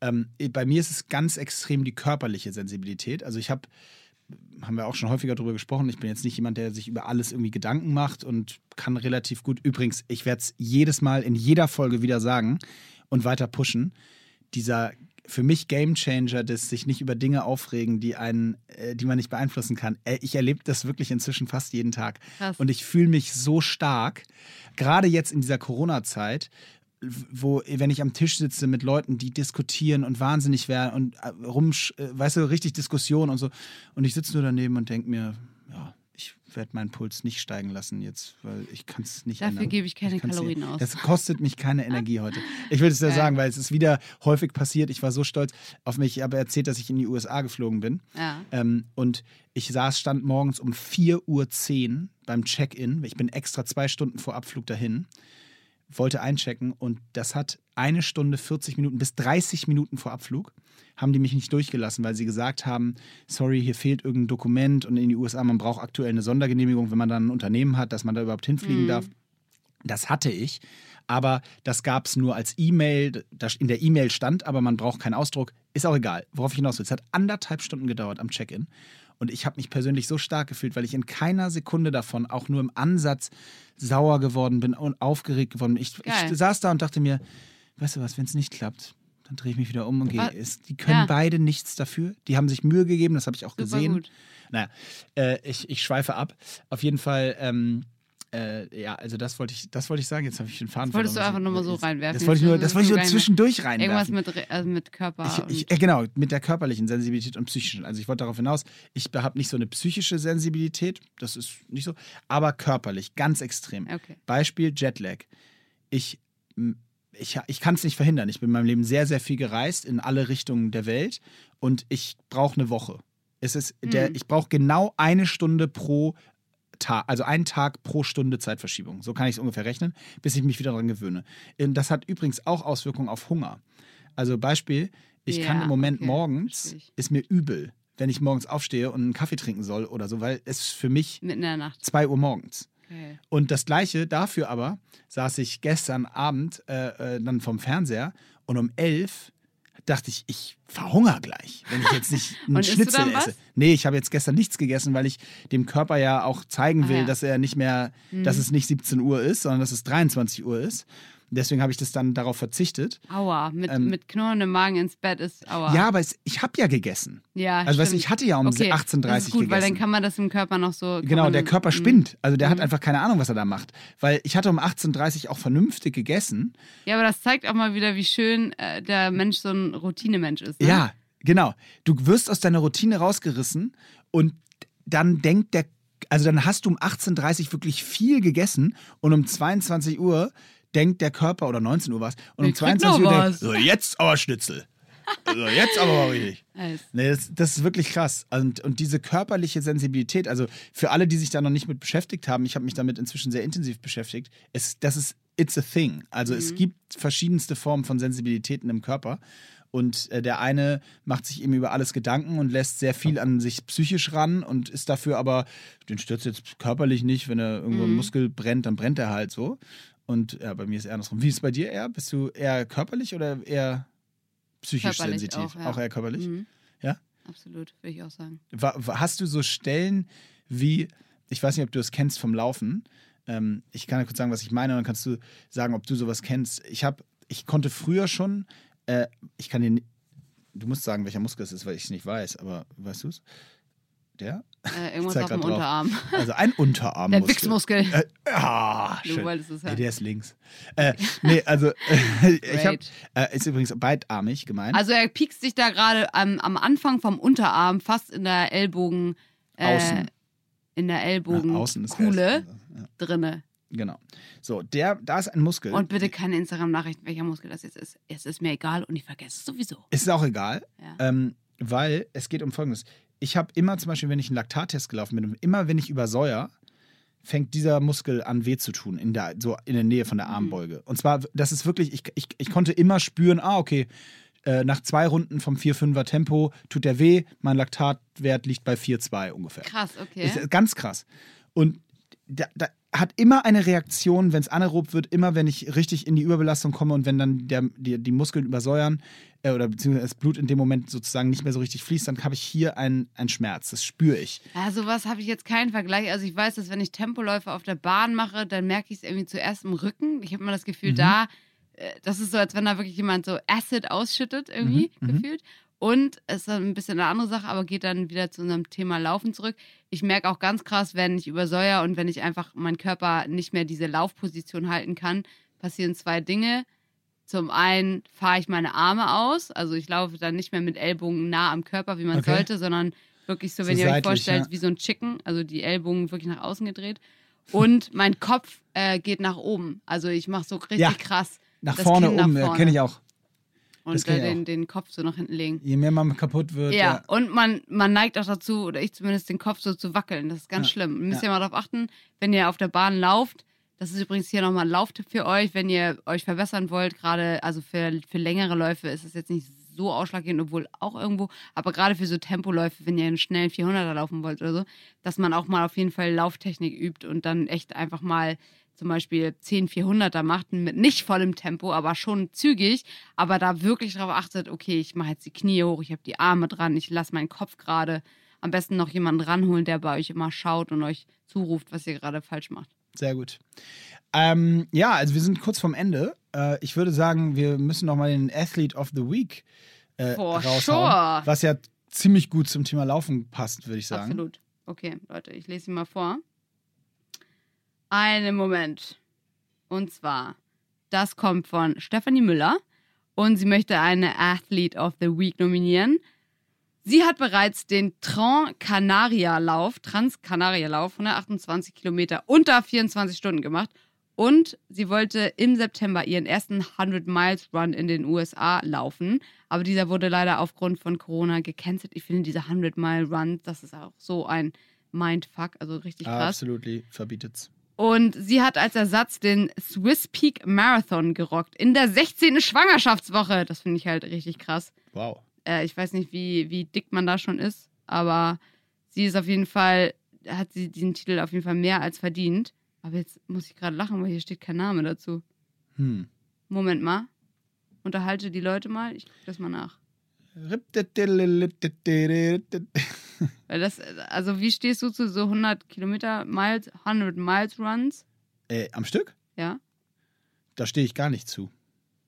Ähm, bei mir ist es ganz extrem die körperliche Sensibilität. Also ich habe haben wir auch schon häufiger darüber gesprochen. Ich bin jetzt nicht jemand, der sich über alles irgendwie Gedanken macht und kann relativ gut. Übrigens, ich werde es jedes Mal in jeder Folge wieder sagen und weiter pushen. Dieser für mich Gamechanger des sich nicht über Dinge aufregen, die einen, äh, die man nicht beeinflussen kann. Äh, Ich erlebe das wirklich inzwischen fast jeden Tag. Krass. Und ich fühle mich so stark, gerade jetzt in dieser Corona-Zeit, wo, wenn ich am Tisch sitze mit Leuten, die diskutieren und wahnsinnig werden und äh, rum, weißt du, richtig Diskussion und so. Und ich sitze nur daneben und denke mir, ja, ich werde meinen Puls nicht steigen lassen jetzt, weil ich kann es nicht Dafür ändern. gebe ich keine kann's Kalorien aus. Das kostet mich keine Energie heute. Ich will es ja sagen, weil es ist wieder häufig passiert. Ich war so stolz auf mich. Ich habe erzählt, dass ich in die USA geflogen bin. Ja. Ähm, und ich saß, stand morgens um 4.10 Uhr beim Check-in. Ich bin extra zwei Stunden vor Abflug dahin, wollte einchecken und das hat eine Stunde 40 Minuten bis 30 Minuten vor Abflug haben die mich nicht durchgelassen, weil sie gesagt haben, sorry, hier fehlt irgendein Dokument und in die USA, man braucht aktuell eine Sondergenehmigung, wenn man dann ein Unternehmen hat, dass man da überhaupt hinfliegen darf. Das hatte ich, aber das gab es nur als E-Mail. Das In der E-Mail stand, aber man braucht keinen Ausdruck. Ist auch egal, worauf ich hinaus will. Es hat anderthalb Stunden gedauert am Check-in. Und ich habe mich persönlich so stark gefühlt, weil ich in keiner Sekunde davon auch nur im Ansatz sauer geworden bin und aufgeregt geworden bin. Ich, ich saß da und dachte mir, weißt du was, wenn es nicht klappt, dann drehe ich mich wieder um und gehe. Die können Ja. beide nichts dafür. Die haben sich Mühe gegeben, das habe ich auch Super gesehen. gut. Naja, äh, ich, ich schweife ab. Auf jeden Fall, ähm, äh, ja, also das wollte ich, das wollte ich sagen. Jetzt habe ich den Faden Das wolltest du einfach nur mal so reinwerfen. Das wollte ich nur, das wollte ich so nur zwischendurch Irgendwas reinwerfen. mit, Re- also mit Körper. Ich, ich, äh, genau, mit der körperlichen Sensibilität und psychischen. Also ich wollte darauf hinaus, ich habe nicht so eine psychische Sensibilität, das ist nicht so, aber körperlich, ganz extrem. Okay. Beispiel Jetlag. Ich, ich, ich kann es nicht verhindern. Ich bin in meinem Leben sehr, sehr viel gereist in alle Richtungen der Welt und ich brauche eine Woche. Es ist der, Mhm. ich brauche genau eine Stunde pro Tag, also einen Tag pro Stunde Zeitverschiebung. So kann ich es ungefähr rechnen, bis ich mich wieder daran gewöhne. Ähm, Das hat übrigens auch Auswirkungen auf Hunger. Also Beispiel, ich kann Ja, im Moment okay, morgens, ich. ist mir übel, wenn ich morgens aufstehe und einen Kaffee trinken soll oder so, weil es für mich Mitten in der Nacht. 2 Uhr morgens. Okay. Und das Gleiche dafür aber saß ich gestern Abend äh, äh, dann vom Fernseher und um elf dachte ich, ich verhungere gleich, wenn ich jetzt nicht einen Schnitzel esse. Nee, ich habe jetzt gestern nichts gegessen, weil ich dem Körper ja auch zeigen Ah, will, ja. Mhm. dass er nicht mehr, dass es nicht 17 Uhr ist, sondern dass es 23 Uhr ist. Deswegen habe ich das dann darauf verzichtet. Aua, mit, Ähm, mit knurrendem Magen ins Bett ist aua. Ja, aber es, ich habe ja gegessen. ja Also weißt ich hatte ja um okay. 18.30 das ist gut, weil dann gegessen. kann man das im Körper noch so. Genau, der Körper Mhm. spinnt. Also der hat Mhm. einfach keine Ahnung, was er da macht. Weil ich hatte um 18.30 Uhr auch vernünftig gegessen. Ja, aber das zeigt auch mal wieder, wie schön äh, der Mensch so ein Routinemensch ist. Ne? Ja, genau. Du wirst aus deiner Routine rausgerissen und dann denkt der, also dann hast du um 18.30 Uhr wirklich viel gegessen und um 22 Uhr denkt der Körper, oder 19 Uhr war es, und um Ich krieg 22 Uhr denkt, so jetzt aber Schnitzel. So, jetzt aber richtig. Nee, das, das ist wirklich krass. Und, und diese körperliche Sensibilität, also für alle, die sich da noch nicht mit beschäftigt haben, ich habe mich damit inzwischen sehr intensiv beschäftigt, es, das ist, it's a thing. Also es gibt verschiedenste Formen von Sensibilitäten im Körper. Und äh, der eine macht sich eben über alles Gedanken und lässt sehr viel an sich psychisch ran und ist dafür aber, den stört jetzt körperlich nicht, wenn er irgendwo ein Muskel brennt, dann brennt er halt so. Und ja, bei mir ist eher andersrum. Wie ist es bei dir eher? Bist du eher körperlich oder eher psychisch Körperlich sensitiv? auch, ja. eher körperlich? Mhm. Ja? Absolut, würde ich auch sagen. Hast du so Stellen wie, ich weiß nicht, ob du das kennst vom Laufen. Ähm, ich kann ja kurz sagen, was ich meine, und dann kannst du sagen, ob du sowas kennst. Ich habe, ich konnte früher schon, äh, ich kann dir, du musst sagen, welcher Muskel es ist, weil ich es nicht weiß, aber weißt du es? Der? Äh, irgendwas auf dem. Unterarm. Also ein Unterarm. Der Wichsmuskel. Äh, ah, schön. Ja, halt. der ist links. Äh, nee, also ich habe, Great. äh, ist übrigens beidarmig gemeint. Also er piekst sich da gerade am, am Anfang vom Unterarm, fast in der Ellbogen. Äh, Außen. In der Ja, Ellbogen. außen ist Kuhle Ja, drinne. genau. So, der, da ist ein Muskel. Und bitte keine Instagram-Nachrichten, welcher Muskel das jetzt ist. Es ist mir egal und ich vergesse es sowieso. Ist auch egal, Ja. ähm, weil es geht um Folgendes. Ich habe immer zum Beispiel, wenn ich einen Laktattest gelaufen bin, immer wenn ich übersäuer, fängt dieser Muskel an weh zu tun, in der, so in der Nähe von Mhm. der Armbeuge. Und zwar, das ist wirklich, ich, ich, ich konnte immer spüren, ah, okay, äh, nach zwei Runden vom 4-5er Tempo tut der weh, mein Laktatwert liegt bei 4,2 ungefähr. Krass, okay. Ist ganz krass. Und da, da hat immer eine Reaktion, wenn es anaerob wird, immer wenn ich richtig in die Überbelastung komme und wenn dann der, die, die Muskeln übersäuern äh, oder beziehungsweise das Blut in dem Moment sozusagen nicht mehr so richtig fließt, dann habe ich hier einen Schmerz. Das spüre ich. Ja, sowas habe ich jetzt keinen Vergleich. Also ich weiß, dass wenn ich Tempoläufe auf der Bahn mache, dann merke ich es irgendwie zuerst im Rücken. Ich habe immer das Gefühl, Mhm. da, äh, das ist so, als wenn da wirklich jemand so Acid ausschüttet, irgendwie Mhm, mhm. Und es ist ein bisschen eine andere Sache, aber geht dann wieder zu unserem Thema Laufen zurück. Ich merke auch ganz krass, wenn ich übersäuer und wenn ich einfach meinen Körper nicht mehr diese Laufposition halten kann, passieren zwei Dinge. Zum einen fahre ich meine Arme aus, also ich laufe dann nicht mehr mit Ellbogen nah am Körper, wie man Okay. sollte, sondern wirklich so, So wenn ihr euch seitlich, vorstellt, ja. wie so ein Chicken, also die Ellbogen wirklich nach außen gedreht. Und mein Kopf äh, geht nach oben. Also ich mache so richtig Ja. krass Nach vorne Kinn nach um, vorne. kenne ich auch. Und äh, den, den Kopf so nach hinten legen. Je mehr man kaputt wird, Ja, ja. und man, man neigt auch dazu, oder ich zumindest, den Kopf so zu wackeln. Das ist ganz Ja. schlimm. Ihr müsst Ja. ja mal darauf achten, wenn ihr auf der Bahn lauft. Das ist übrigens hier nochmal ein Lauftipp für euch, wenn ihr euch verbessern wollt. Gerade, also für, für längere Läufe ist es jetzt nicht so ausschlaggebend, obwohl auch irgendwo. Aber gerade für so Tempoläufe, wenn ihr einen schnellen 400er laufen wollt oder so, dass man auch mal auf jeden Fall Lauftechnik übt und dann echt einfach mal zum Beispiel 10 400er macht mit nicht vollem Tempo, aber schon zügig, aber da wirklich darauf achtet, okay, ich mache jetzt die Knie hoch, ich habe die Arme dran, ich lasse meinen Kopf gerade. Am besten noch jemanden ranholen, der bei euch immer schaut und euch zuruft, was ihr gerade falsch macht. Sehr gut. Ähm, ja, also wir sind kurz vorm Ende. Äh, ich würde sagen, wir müssen noch mal den Athlete of the Week äh, For raushauen, sure. was ja ziemlich gut zum Thema Laufen passt, würde ich sagen. Absolut. Okay, Leute, ich lese ihn mal vor. Einen Moment. Und zwar, das kommt von Stephanie Müller und sie möchte eine Athlete of the Week nominieren. Sie hat bereits den Trans-Canaria-Lauf, Trans-Canaria-Lauf, 128 Kilometer unter 24 Stunden gemacht. Und sie wollte im September ihren ersten 100 Miles Run in den USA laufen. Aber dieser wurde leider aufgrund von Corona gecancelt. Ich finde diese 100 Mile Run, das ist auch so ein Mindfuck, also richtig krass. Absolut verbietet's. Und sie hat als Ersatz den Swiss Peak Marathon gerockt in der 16. Schwangerschaftswoche. Das finde ich halt richtig krass. Wow. Äh, ich weiß nicht, wie, wie dick man da schon ist, aber sie ist auf jeden Fall, hat sie diesen Titel auf jeden Fall mehr als verdient. Aber jetzt muss ich gerade lachen, weil hier steht kein Name dazu. Hm. Moment mal. Unterhalte die Leute mal. Ich gucke das mal nach. Das, also wie stehst du zu so 100 Kilometer Miles, 100 Miles Runs? Äh, am Stück? Ja? Da stehe ich gar nicht zu.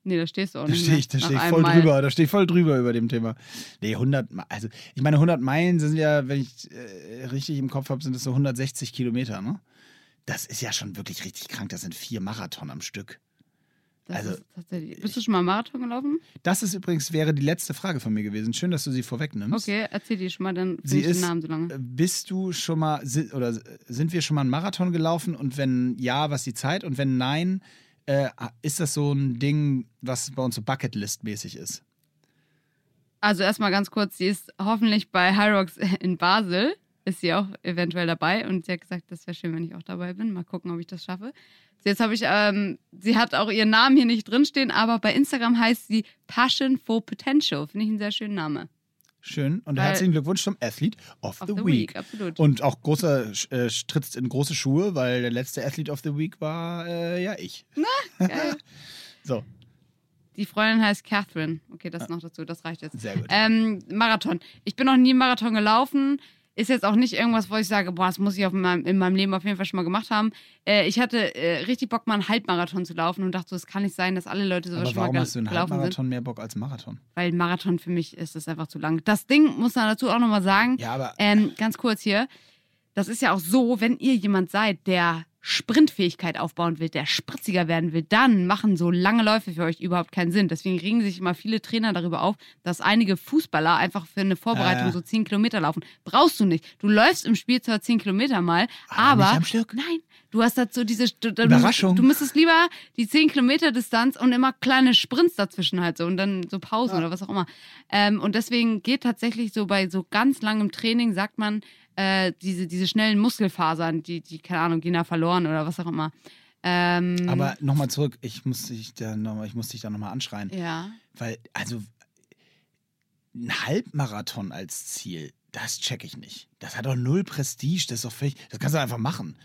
Nee, da stehst du auch Da nicht stehe mehr. ich, da Nach steh ich voll Mile. drüber. Da stehe ich voll drüber über dem Thema. Nee, 100, Ma- also ich meine 100 Meilen sind ja, wenn ich äh, richtig im Kopf habe, sind es so 160 Kilometer, ne? Das ist ja schon wirklich richtig krank. Das sind vier Marathon am Stück. Also. Bist du schon mal Marathon gelaufen? Das ist übrigens, wäre die letzte Frage von mir gewesen. Schön, dass du sie vorwegnimmst. Okay, erzähl die schon mal, dann Sie ich den ist, Namen so lange. bist du schon mal, oder sind wir schon mal einen Marathon gelaufen? Und wenn ja, was die Zeit? Und wenn nein, äh, ist das so ein Ding, was bei uns so Bucketlist-mäßig ist? Also erstmal ganz kurz, sie ist hoffentlich bei Hyrox in Basel. Ist sie auch eventuell dabei und sie hat gesagt, das wäre schön, wenn ich auch dabei bin. Mal gucken, ob ich das schaffe. Jetzt habe ich, ähm, sie hat auch ihren Namen hier nicht drinstehen, aber bei Instagram heißt sie Passion for Potential. Finde ich einen sehr schönen Namen. Schön. Und Weil- herzlichen Glückwunsch zum Athlete of, Of the, the Week. Week, absolut. Und auch großer, äh, trittst in große Schuhe, weil der letzte Athlete of the Week war äh, ja ich. Geil. So, Die Freundin heißt Catherine. Okay, das noch dazu, das reicht jetzt. sehr gut. Ähm, Marathon. Ich bin noch nie Marathon gelaufen. Ist jetzt auch nicht irgendwas, wo ich sage, boah, das muss ich auf meinem, in meinem Leben auf jeden Fall schon mal gemacht haben. Äh, ich hatte äh, richtig Bock, mal einen Halbmarathon zu laufen und dachte so, es kann nicht sein, dass alle Leute sowas Aber schon warum hast du einen sind. Halbmarathon mehr Bock als einen Marathon? Weil Marathon für mich ist das einfach zu lang. Das Ding muss man dazu auch nochmal sagen. Ja, aber Ähm, ganz kurz hier. Das ist ja auch so, wenn ihr jemand seid, der Sprintfähigkeit aufbauen will, der spritziger werden will, dann machen so lange Läufe für euch überhaupt keinen Sinn. Deswegen regen sich immer viele Trainer darüber auf, dass einige Fußballer einfach für eine Vorbereitung Äh. so 10 Kilometer laufen. Brauchst du nicht. Du läufst im Spiel zwar 10 Kilometer mal, aber. nicht am Stück. Nein, du hast dazu diese. Du, du, Überraschung. Du müsstest lieber die 10 Kilometer Distanz und immer kleine Sprints dazwischen halt so und dann so Pausen Ja. oder was auch immer. Ähm, und deswegen geht tatsächlich so bei so ganz langem Training, sagt man, äh, diese, diese schnellen Muskelfasern, die, die, keine Ahnung, gehen da verloren oder was auch immer. Ähm, Aber nochmal zurück, ich muss dich da nochmal noch anschreien. ja. Weil, also, ein Halbmarathon als Ziel, das check ich nicht. Das hat doch null Prestige, das ist doch völlig, das kannst du einfach machen.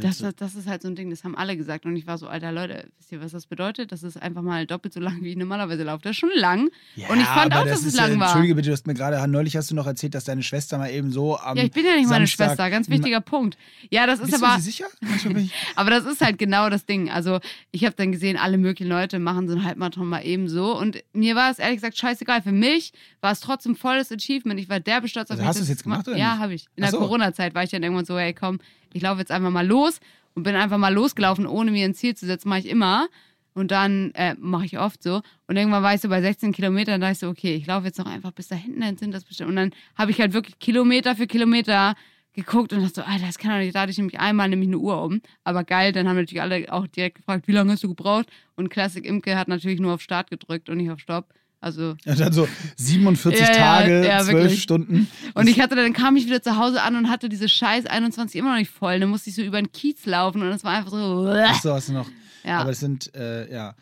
Das, das, das ist halt so ein Ding, das haben alle gesagt. Und ich war so, alter Leute, wisst ihr, was das bedeutet? Das ist einfach mal doppelt so lang, wie ich normalerweise laufe. Das ist schon lang. ja, und ich fand auch, dass das es ist ja, lang war. Entschuldige bitte, du hast mir gerade, neulich hast du noch erzählt, dass deine Schwester mal eben so am Ja, ich bin ja nicht meine Samstag- Schwester, ganz wichtiger Punkt. Ja, das ist Bist aber. du dir sicher? Aber das ist halt genau das Ding. Also, ich habe dann gesehen, alle möglichen Leute machen so einen Halbmarathon mal eben so. Und mir war es ehrlich gesagt scheißegal. Für mich war es trotzdem volles Achievement. Ich war derbe stolz auf Also mich. hast du dass es jetzt gemacht oder Ja, habe ich. In Ach der so. Corona-Zeit war ich dann irgendwann so, hey, komm, ich laufe jetzt einfach mal los und bin einfach mal losgelaufen, ohne mir ein Ziel zu setzen. Mache ich immer. Und dann äh, mache ich oft so. Und irgendwann war ich so bei 16 Kilometern, da ich so, okay, ich laufe jetzt noch einfach bis da hinten, dann sind das bestimmt. Und dann habe ich halt wirklich Kilometer für Kilometer geguckt und dachte so, Alter, das kann doch nicht. Da hatte ich nämlich einmal nämlich eine Uhr um. Aber geil, dann haben natürlich alle auch direkt gefragt, wie lange hast du gebraucht? Und Classic Imke hat natürlich nur auf Start gedrückt und nicht auf Stopp. Also ja, dann so 47 Ja, Tage, ja, 12 wirklich. Stunden. und ich hatte dann kam ich wieder zu Hause an und hatte diese scheiß 21 immer noch nicht voll. Dann musste ich so über den Kiez laufen und das war einfach so. Achso, hast du noch. Ja. Aber es sind, äh, ja,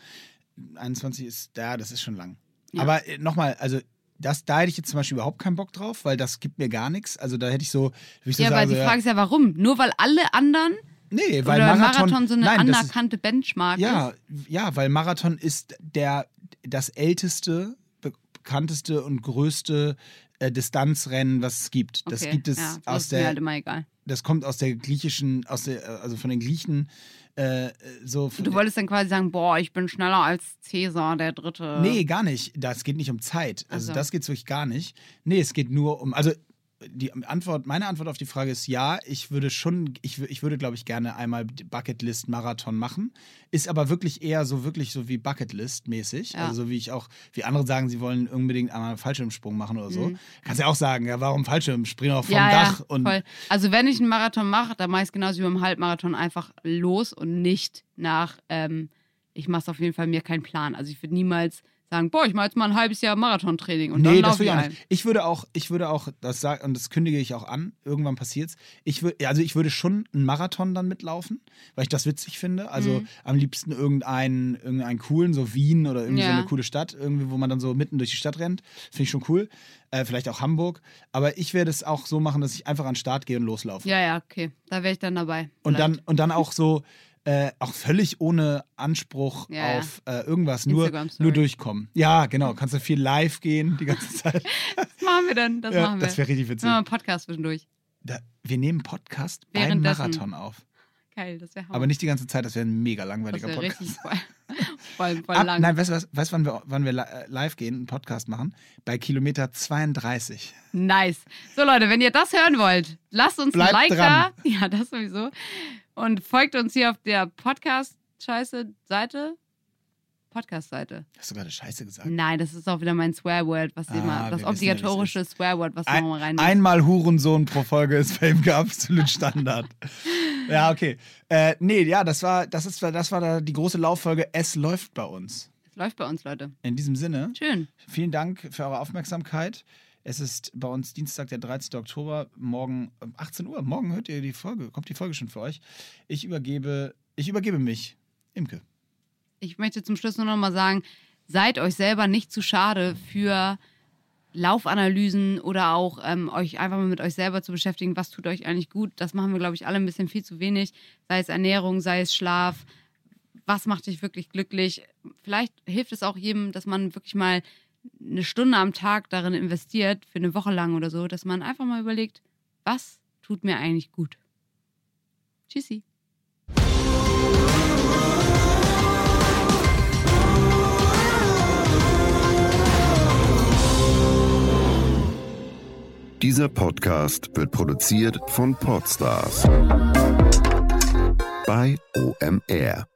21 ist, ja, das ist schon lang. Aber äh, nochmal, also das, da hätte ich jetzt zum Beispiel überhaupt keinen Bock drauf, weil das gibt mir gar nichts. Also da hätte ich so, ich so Ja, weil die so, Frage ist ja, warum? Nur weil alle anderen nee, weil Marathon, Marathon, so eine nein, das ist, anerkannte Benchmark ja, ist? ja, weil Marathon ist der, das älteste, be bekannteste und größte äh, Distanzrennen, was es gibt. Das Okay, gibt es ja, das aus ist mir der, halt immer egal. das kommt aus der griechischen, aus der, äh, also von den Griechen, äh, so. von- Du wolltest dann quasi sagen, boah, ich bin schneller als Cäsar, der Dritte. Nee, gar nicht. Das geht nicht um Zeit. Also Ach so. das geht wirklich gar nicht. Nee, es geht nur um. Also die Antwort, meine Antwort auf die Frage ist ja, ich würde schon, ich, ich würde, glaube ich, gerne einmal Bucketlist-Marathon machen. Ist aber wirklich eher so wirklich so wie Bucketlist-mäßig. Ja. Also so wie ich auch, wie andere sagen, sie wollen unbedingt einmal einen Fallschirmsprung machen oder so. Mhm. Kannst ja auch sagen, ja, warum Fallschirmspringen auch vom ja, Dach und voll. Also wenn ich einen Marathon mache, dann mache ich es genauso wie beim Halbmarathon einfach los und nicht nach, ähm, ich mache es auf jeden Fall mir keinen Plan. Also ich würde niemals sagen, boah, ich mache jetzt mal ein halbes Jahr Marathontraining und nee, dann laufe ich ein. nicht. Ich würde auch, ich würde auch, das sagen, und das kündige ich auch an, irgendwann passiert's. Ich würde, also ich würde schon einen Marathon dann mitlaufen, weil ich das witzig finde. Also Mhm. am liebsten irgendeinen, irgendeinen coolen, so Wien oder irgendwie so Ja. eine coole Stadt, irgendwie, wo man dann so mitten durch die Stadt rennt. Finde ich schon cool. Äh, vielleicht auch Hamburg. Aber ich werde es auch so machen, dass ich einfach an den Start gehe und loslaufe. Ja, ja, okay. Da wäre ich dann dabei. und, Vielleicht. dann, und dann auch so, äh, auch völlig ohne Anspruch Ja, auf äh, irgendwas, nur, nur durchkommen. Ja, genau. Kannst du viel live gehen die ganze Zeit. Das machen wir dann. Das ja, machen wir. das wäre richtig witzig. Wir machen einen Podcast zwischendurch. Da, wir nehmen Podcast beim. Marathon auf. Geil, das wäre Aber nicht die ganze Zeit, das wäre ein mega das langweiliger wär Podcast. richtig voll, voll, voll Ab, lang. nein, weißt du was, weißt, wann wir, wann wir äh, live gehen, einen Podcast machen? Bei Kilometer 32. Nice. So Leute, wenn ihr das hören wollt, lasst uns Bleibt ein Like dran. da. Ja, das sowieso. Und folgt uns hier auf der Podcast-Scheiße-Seite. Podcast-Seite. Hast du gerade Scheiße gesagt? Nein, das ist auch wieder mein Swearword, was Ah, immer, das wissen ja, obligatorische Swearword, was Ein, man mal rein einmal Hurensohn pro Folge ist bei ihm absolut Standard. ja, okay. Äh, nee, ja, das war, das ist, das war da die große Lauffolge. Es läuft bei uns. Es läuft bei uns, Leute. In diesem Sinne, Schön. vielen Dank für eure Aufmerksamkeit. Es ist bei uns Dienstag, der 13. Oktober, morgen um 18 Uhr. Morgen hört ihr die Folge, kommt die Folge schon für euch. Ich übergebe, ich übergebe mich. Imke. Ich möchte zum Schluss nur noch mal sagen, seid euch selber nicht zu schade für Laufanalysen oder auch ähm, euch einfach mal mit euch selber zu beschäftigen, was tut euch eigentlich gut. Das machen wir, glaube ich, alle ein bisschen viel zu wenig. Sei es Ernährung, sei es Schlaf. Was macht dich wirklich glücklich? Vielleicht hilft es auch jedem, dass man wirklich mal eine Stunde am Tag darin investiert, für eine Woche lang oder so, dass man einfach mal überlegt, was tut mir eigentlich gut. Tschüssi. Dieser Podcast wird produziert von Podstars bei OMR.